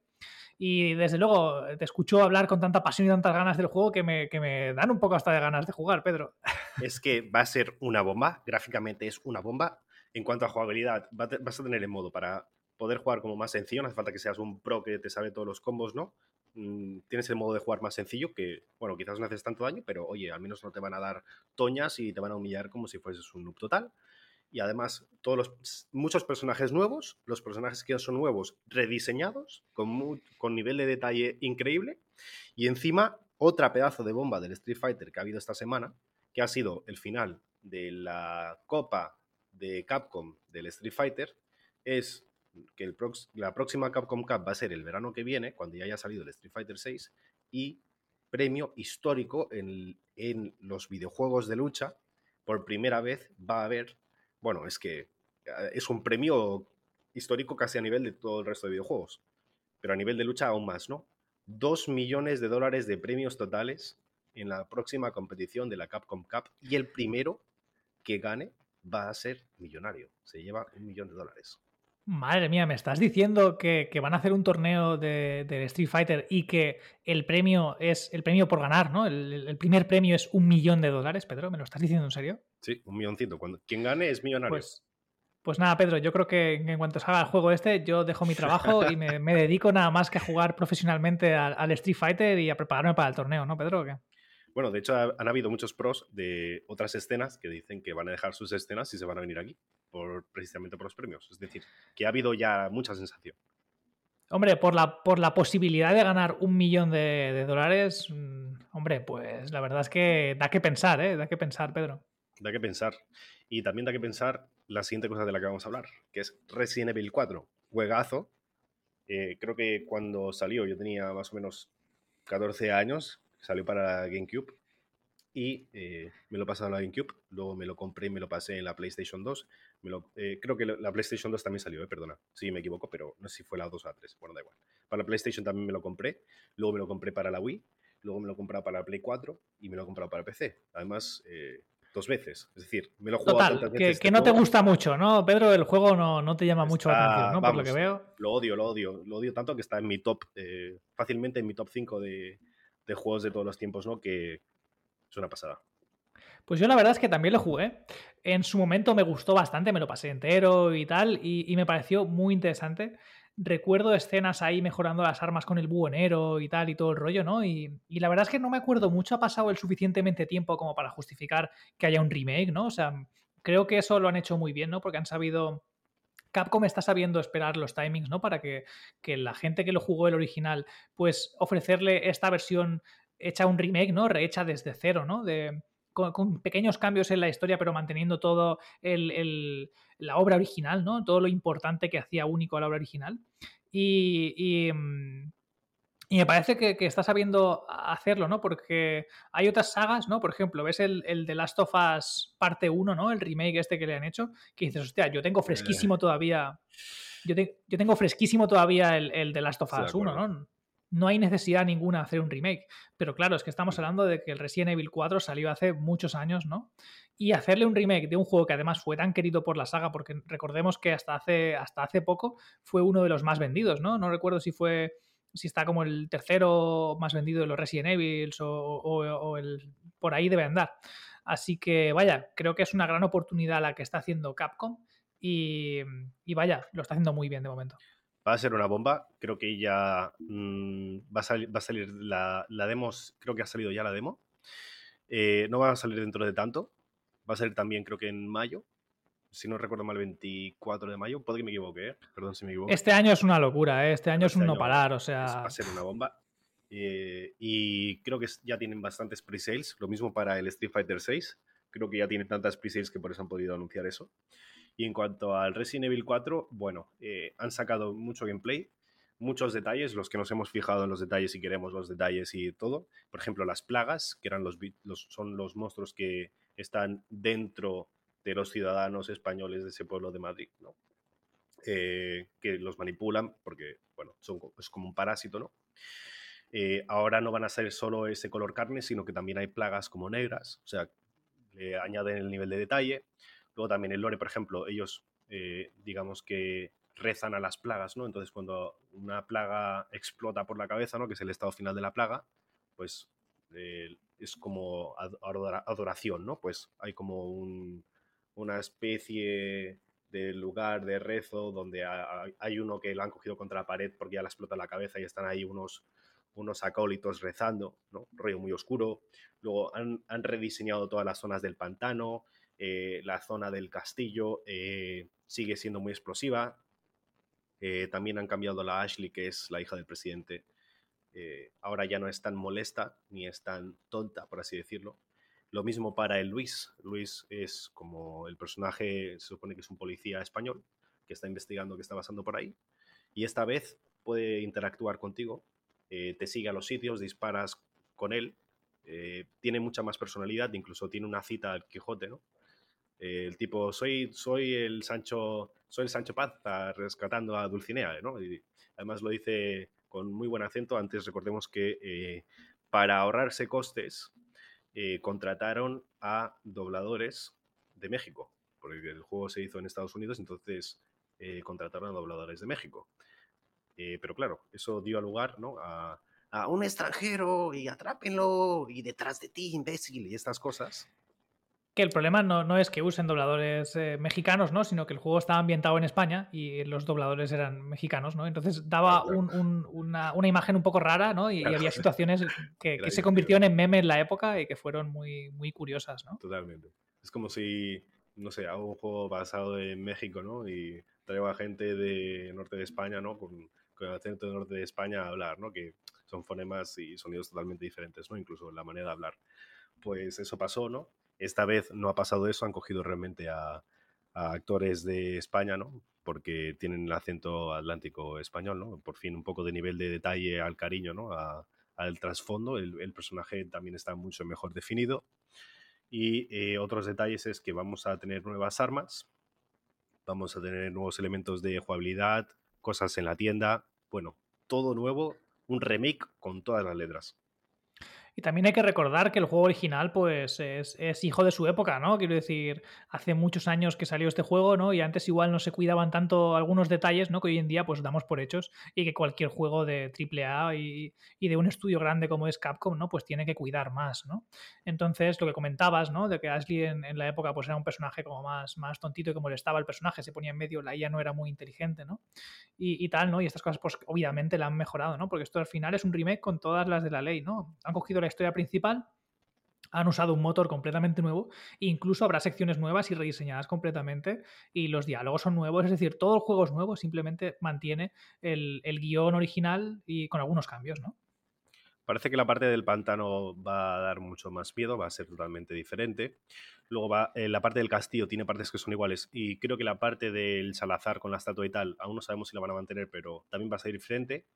Y desde luego, te escucho hablar con tanta pasión y tantas ganas del juego que me, que me dan un poco hasta de ganas de jugar, Pedro. Es que va a ser una bomba, gráficamente es una bomba. En cuanto a jugabilidad, vas a tener el modo para poder jugar como más sencillo, no hace falta que seas un pro que te sabe todos los combos, ¿no? Mm, tienes el modo de jugar más sencillo que, bueno, quizás no haces tanto daño, pero oye, al menos no te van a dar toñas y te van a humillar como si fueses un noob total. Y además, todos los, muchos personajes nuevos, los personajes que son nuevos, rediseñados, con, con nivel de detalle increíble. Y encima, otra pedazo de bomba del Street Fighter que ha habido esta semana, que ha sido el final de la Copa de Capcom del Street Fighter es que la próxima Capcom Cup va a ser el verano que viene, cuando ya haya salido el Street Fighter 6, y premio histórico en, en, los videojuegos de lucha. Por primera vez va a haber, bueno, es que eh, es un premio histórico casi a nivel de todo el resto de videojuegos, pero a nivel de lucha aún más, ¿no? Dos millones de dólares de premios totales en la próxima competición de la Capcom Cup y el primero que gane va a ser millonario. Se lleva un millón de dólares. Madre mía, me estás diciendo que, van a hacer un torneo de, Street Fighter y que el premio es el premio por ganar, ¿no? El, primer premio es un millón de dólares, Pedro. ¿Me lo estás diciendo en serio? Sí, un milloncito. Cuando, quien gane es millonario. Pues, pues nada, Pedro, yo creo que en cuanto salga el juego este, yo dejo mi trabajo y me, dedico nada más que a jugar profesionalmente al, al, Street Fighter y a prepararme para el torneo, ¿no, Pedro? ¿o qué? Bueno, de hecho han habido muchos pros de otras escenas que dicen que van a dejar sus escenas y se van a venir aquí, por, precisamente por los premios. Es decir, que ha habido ya mucha sensación. Hombre, por la, por la posibilidad de ganar un millón de, dólares, mm, hombre, pues la verdad es que da que pensar, ¿eh? Da que pensar, Pedro. Da que pensar. Y también da que pensar la siguiente cosa de la que vamos a hablar, que es Resident Evil 4. Juegazo. Eh, creo que cuando salió yo tenía más o menos 14 años salió para GameCube y eh, me lo he pasado a la GameCube, luego me lo compré y me lo pasé en la PlayStation 2. Me lo, eh, creo que la PlayStation 2 también salió, eh, perdona, sí me equivoco, pero no sé si fue la 2 o la 3, bueno, da igual. Para la PlayStation también me lo compré, luego me lo compré para la Wii, luego me lo he comprado para la Play 4 y me lo he comprado para PC. Además, dos veces, es decir, me lo jugado Total, que, que no te gusta mucho, ¿no? Pedro, el juego no, no te llama mucho la atención, ¿no? Por lo que veo. Lo odio, lo odio, lo odio tanto que está en mi top, fácilmente en mi top 5 de de juegos de todos los tiempos, ¿no? Que es una pasada. Pues yo la verdad es que también lo jugué. En su momento me gustó bastante, me lo pasé entero y tal, y, me pareció muy interesante. Recuerdo escenas ahí mejorando las armas con el buhonero y tal, y todo el rollo, ¿no? Y, y, la verdad es que no me acuerdo mucho, ha pasado el suficientemente tiempo como para justificar que haya un remake, ¿no? O sea, creo que eso lo han hecho muy bien, ¿no? Porque han sabido Capcom está sabiendo esperar los timings, ¿no? Para que, la gente que lo jugó el original, pues ofrecerle esta versión hecha un remake, ¿no? Rehecha desde cero, ¿no? De, con, pequeños cambios en la historia, pero manteniendo todo la obra original, ¿no? Todo lo importante que hacía único a la obra original. y, mm, y me parece que, está sabiendo hacerlo, ¿no? Porque hay otras sagas, ¿no? Por ejemplo, ves el, el The Last of Us parte 1, ¿no? El remake este que le han hecho, que dices, hostia, yo tengo fresquísimo todavía. Yo, yo tengo fresquísimo todavía el, el The Last of Us 1, ¿no? No hay necesidad ninguna de hacer un remake. Pero claro, es que estamos hablando de que el Resident Evil 4 salió hace muchos años, ¿no? Y hacerle un remake de un juego que además fue tan querido por la saga, porque recordemos que hasta hace, hasta hace poco fue uno de los más vendidos, ¿no? No recuerdo si fue si está como el tercero más vendido de los Resident Evil o, el, por ahí debe andar. Así que vaya, creo que es una gran oportunidad la que está haciendo Capcom y, vaya, lo está haciendo muy bien de momento. Va a ser una bomba, creo que ya mm, va, a salir, va a salir la, la, demo, creo que ha salido ya la demo. Eh, no va a salir dentro de tanto, va a salir también creo que en mayo. Si no recuerdo mal, el 24 de mayo. Puede que me equivoque, ¿eh? Perdón si me equivoco. Este año es una locura, ¿eh? Este año es este un no año parar, o sea. va a ser una bomba. Eh, y creo que ya tienen bastantes pre-sales. Lo mismo para el Street Fighter 6. Creo que ya tiene tantas pre-sales que por eso han podido anunciar eso. Y en cuanto al Resident Evil 4, bueno, eh, han sacado mucho gameplay, muchos detalles, los que nos hemos fijado en los detalles y queremos los detalles y todo. Por ejemplo, las plagas, que eran los, los- son los monstruos que están dentro de los ciudadanos españoles de ese pueblo de Madrid, ¿no? Eh, que los manipulan porque, bueno, son, es como un parásito, ¿no? Eh, ahora no van a ser solo ese color carne, sino que también hay plagas como negras, o sea, le añaden el nivel de detalle. Luego también el lore, por ejemplo, ellos, eh, digamos que rezan a las plagas, ¿no? Entonces cuando una plaga explota por la cabeza, ¿no? Que es el estado final de la plaga, pues es como ad- adora- adoración, ¿no? Pues hay como un- una especie de lugar de rezo donde ha- ha- hay uno que lo han cogido contra la pared porque ya le explota la cabeza y están ahí unos, unos acólitos rezando, ¿no? Rollo muy oscuro. Luego han, han rediseñado todas las zonas del pantano, eh, la zona del castillo eh, sigue siendo muy explosiva. Eh, también han cambiado la Ashley, que es la hija del presidente. Ahora ya no es tan molesta ni es tan tonta, por así decirlo. Lo mismo para el Luis. Luis es como el personaje, se supone que es un policía español que está investigando qué está pasando por ahí. Y esta vez puede interactuar contigo, eh, te sigue a los sitios, disparas con él. eh, tiene mucha más personalidad, incluso tiene una cita al Quijote, ¿no? Eh, el tipo, soy, soy el Sancho, soy el Sancho Panza rescatando a Dulcinea, ¿no? Además lo dice con muy buen acento. Antes recordemos que para ahorrarse costes eh, contrataron a dobladores de México, porque el juego se hizo en Estados Unidos, entonces eh, contrataron a dobladores de México. Eh, pero claro, eso dio lugar ¿no? a, a un extranjero y atrápenlo y detrás de ti, imbécil, y estas cosas. Que el problema no, no es que usen dobladores eh, mexicanos, ¿no? Sino que el juego estaba ambientado en España y los dobladores eran mexicanos, ¿no? Entonces daba un- un- una, una imagen un poco rara, ¿no? Y, y había situaciones que, que se convirtieron en meme en la época y que fueron muy, muy curiosas, ¿no? Totalmente. Es como si, no sé, hago un juego basado en México, ¿no? Y traigo a gente de norte de España, ¿no? Con, con el acento de norte de España a hablar, ¿no? Que son fonemas y sonidos totalmente diferentes, ¿no? Incluso la manera de hablar. Pues eso pasó, ¿no? Esta vez no ha pasado eso, han cogido realmente a, actores de España, ¿no? Porque tienen el acento atlántico español, ¿no? Por fin un poco de nivel de detalle al cariño, ¿no? Al trasfondo. El, el personaje también está mucho mejor definido. Y eh, otros detalles es que vamos a tener nuevas armas, vamos a tener nuevos elementos de jugabilidad, cosas en la tienda, bueno, todo nuevo, un remake con todas las letras. Y también hay que recordar que el juego original, pues, es, es hijo de su época, ¿no? Quiero decir, hace muchos años que salió este juego, ¿no? Y antes igual no se cuidaban tanto algunos detalles, ¿no? Que hoy en día, pues, damos por hechos y que cualquier juego de AAA y, y de un estudio grande como es Capcom, ¿no? Pues tiene que cuidar más, ¿no? Entonces, lo que comentabas, ¿no? De que Ashley en, en la época, pues, era un personaje como más, más tontito y que molestaba al personaje, se ponía en medio, la IA no era muy inteligente, ¿no? y, y tal, ¿no? Y estas cosas, pues obviamente la han mejorado, ¿no? Porque esto al final es un remake con todas las de la ley, ¿no? Han cogido la historia principal, han usado un motor completamente nuevo, incluso habrá secciones nuevas y rediseñadas completamente, y los diálogos son nuevos, es decir, todo el juego es nuevo, simplemente mantiene el, el guion original y con algunos cambios, ¿no? Parece que la parte del pantano va a dar mucho más miedo, va a ser totalmente diferente. Luego va, eh, la parte del castillo tiene partes que son iguales y creo que la parte del Salazar con la estatua y tal, aún no sabemos si la van a mantener, pero también va a ser diferente.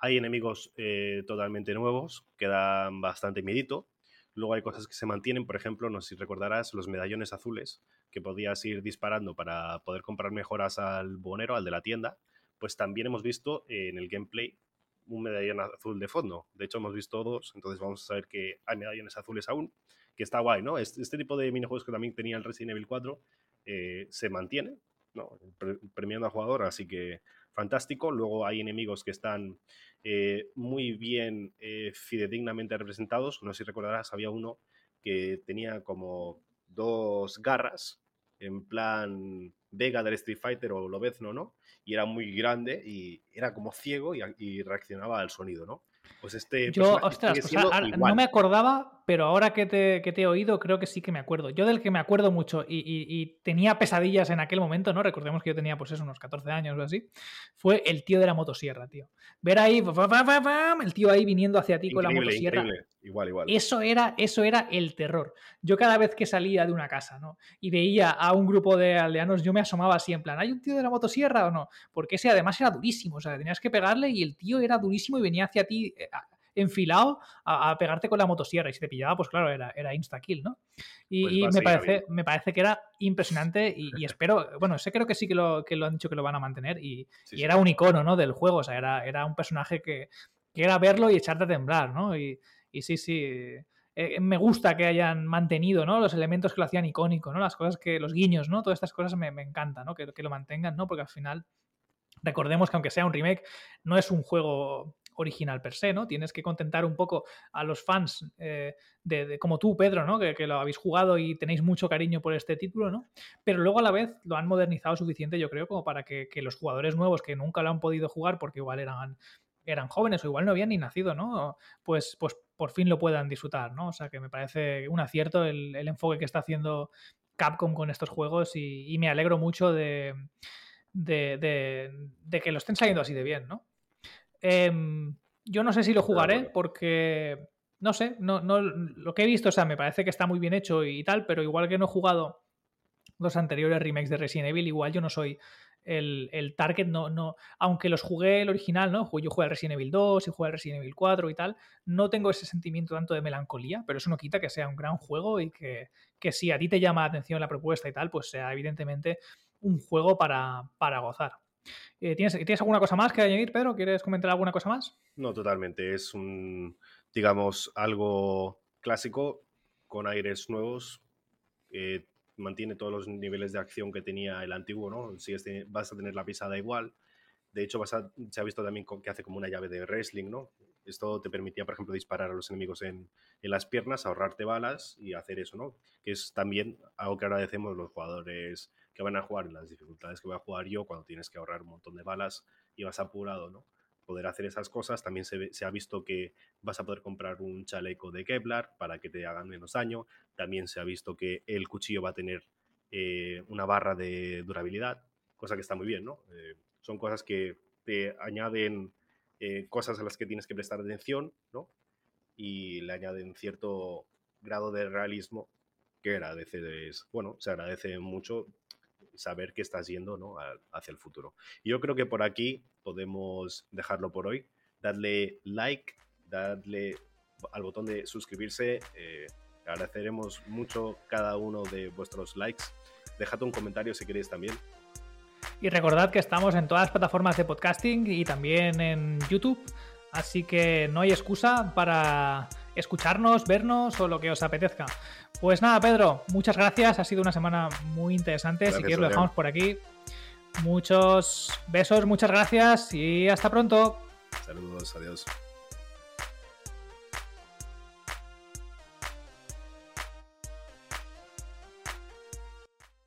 Hay enemigos eh, totalmente nuevos que dan bastante miedito. Luego hay cosas que se mantienen, por ejemplo, no sé si recordarás los medallones azules que podías ir disparando para poder comprar mejoras al bonero, al de la tienda. Pues también hemos visto en el gameplay un medallón azul de fondo. De hecho, hemos visto dos, entonces vamos a saber que hay medallones azules aún, que está guay, ¿no? Este, este tipo de minijuegos que también tenía el Resident Evil 4 eh, se mantiene, ¿no? Pre- premiando al jugador, así que fantástico. Luego hay enemigos que están eh, muy bien eh, fidedignamente representados. No sé si recordarás, había uno que tenía como dos garras, en plan Vega del Street Fighter o Lobezno, ¿no? Y era muy grande y era como ciego y, y reaccionaba al sonido, ¿no? Pues este Yo, ostras, o sea, igual. no me acordaba, pero ahora que te, que te, he oído, creo que sí que me acuerdo. Yo del que me acuerdo mucho y, tenía pesadillas en aquel momento, ¿no? Recordemos que yo tenía, pues eso, unos 14 años o así, fue el tío de la motosierra, tío. Ver ahí, el tío ahí viniendo hacia ti con la motosierra. Igual, igual. Eso era, eso era el terror. Yo cada vez que salía de una casa, ¿no? Y veía a un grupo de aldeanos, yo me asomaba así en plan, ¿hay un tío de la motosierra o no? Porque ese además era durísimo, o sea, tenías que pegarle y el tío era durísimo y venía hacia ti eh, enfilado a, pegarte con la motosierra y si te pillaba, pues claro, era, era insta-kill, ¿no? Y, pues me, parece, me parece que era impresionante y, espero, bueno, sé creo que sí que lo, que lo han dicho que lo van a mantener y, era un icono, ¿no? Del juego, o sea, era, era un personaje que, que era verlo y echarte a temblar, ¿no? Y, y sí, sí. Eh, me gusta que hayan mantenido ¿no? los elementos que lo hacían icónico, ¿no? las cosas que, los guiños, ¿no? todas estas cosas me, me encantan, ¿no? que, que, lo mantengan, ¿no? porque al final recordemos que aunque sea un remake, no es un juego original per se, ¿no? Tienes que contentar un poco a los fans eh, de, como tú, Pedro, ¿no? Que, lo habéis jugado y tenéis mucho cariño por este título, ¿no? Pero luego a la vez lo han modernizado suficiente, yo creo, como para que, los jugadores nuevos que nunca lo han podido jugar porque igual eran eran jóvenes o igual no habían ni nacido, ¿no? Pues, pues por fin lo puedan disfrutar, ¿no? O sea que me parece un acierto el, enfoque que está haciendo Capcom con estos juegos y, me alegro mucho de, de, que lo estén saliendo así de bien, ¿no? Em, yo no sé si lo jugaré porque, no sé, no, no, lo que he visto, o sea, me parece que está muy bien hecho y tal, pero igual que no he jugado los anteriores remakes de Resident Evil, igual yo no soy el, target no, no, aunque los jugué el original, ¿no? Yo jugué el Resident Evil 2 y jugué el Resident Evil 4 y tal, no tengo ese sentimiento tanto de melancolía, pero eso no quita que sea un gran juego y que, si a ti te llama la atención la propuesta y tal, pues sea evidentemente un juego para, gozar. Eh, ¿tienes, ¿Tienes alguna cosa más que añadir, Pedro? ¿Quieres comentar alguna cosa más? No, totalmente. Es un, digamos, algo clásico con aires nuevos. Mantiene todos los niveles de acción que tenía el antiguo, ¿no? vas a tener la pisada igual. De hecho, vas a, se ha visto también que hace como una llave de wrestling, ¿no? Esto te permitía, por ejemplo, disparar a los enemigos en, en, las piernas, ahorrarte balas y hacer eso, ¿no? Que es también algo que agradecemos los jugadores que van a jugar en las dificultades que voy a jugar yo cuando tienes que ahorrar un montón de balas y vas apurado, ¿no? Poder hacer esas cosas. También se, ha visto que vas a poder comprar un chaleco de Kevlar para que te hagan menos daño. También se ha visto que el cuchillo va a tener eh, una barra de durabilidad, cosa que está muy bien, ¿no? Eh, son cosas que te añaden eh, cosas a las que tienes que prestar atención, ¿no? Y le añaden cierto grado de realismo que agradeces, bueno, se agradece mucho saber que estás yendo ¿no? hacia el futuro. Yo creo que por aquí podemos dejarlo por hoy. Dadle like, dadle al botón de suscribirse. Eh, agradeceremos mucho cada uno de vuestros likes. Dejad un comentario si queréis también. Y recordad que estamos en todas las plataformas de podcasting y también en YouTube. Así que no hay excusa para escucharnos, vernos o lo que os apetezca. Pues nada, Pedro, muchas gracias. Ha sido una semana muy interesante. si quieres, lo dejamos por aquí. Muchos besos, muchas gracias y hasta pronto. Saludos, adiós.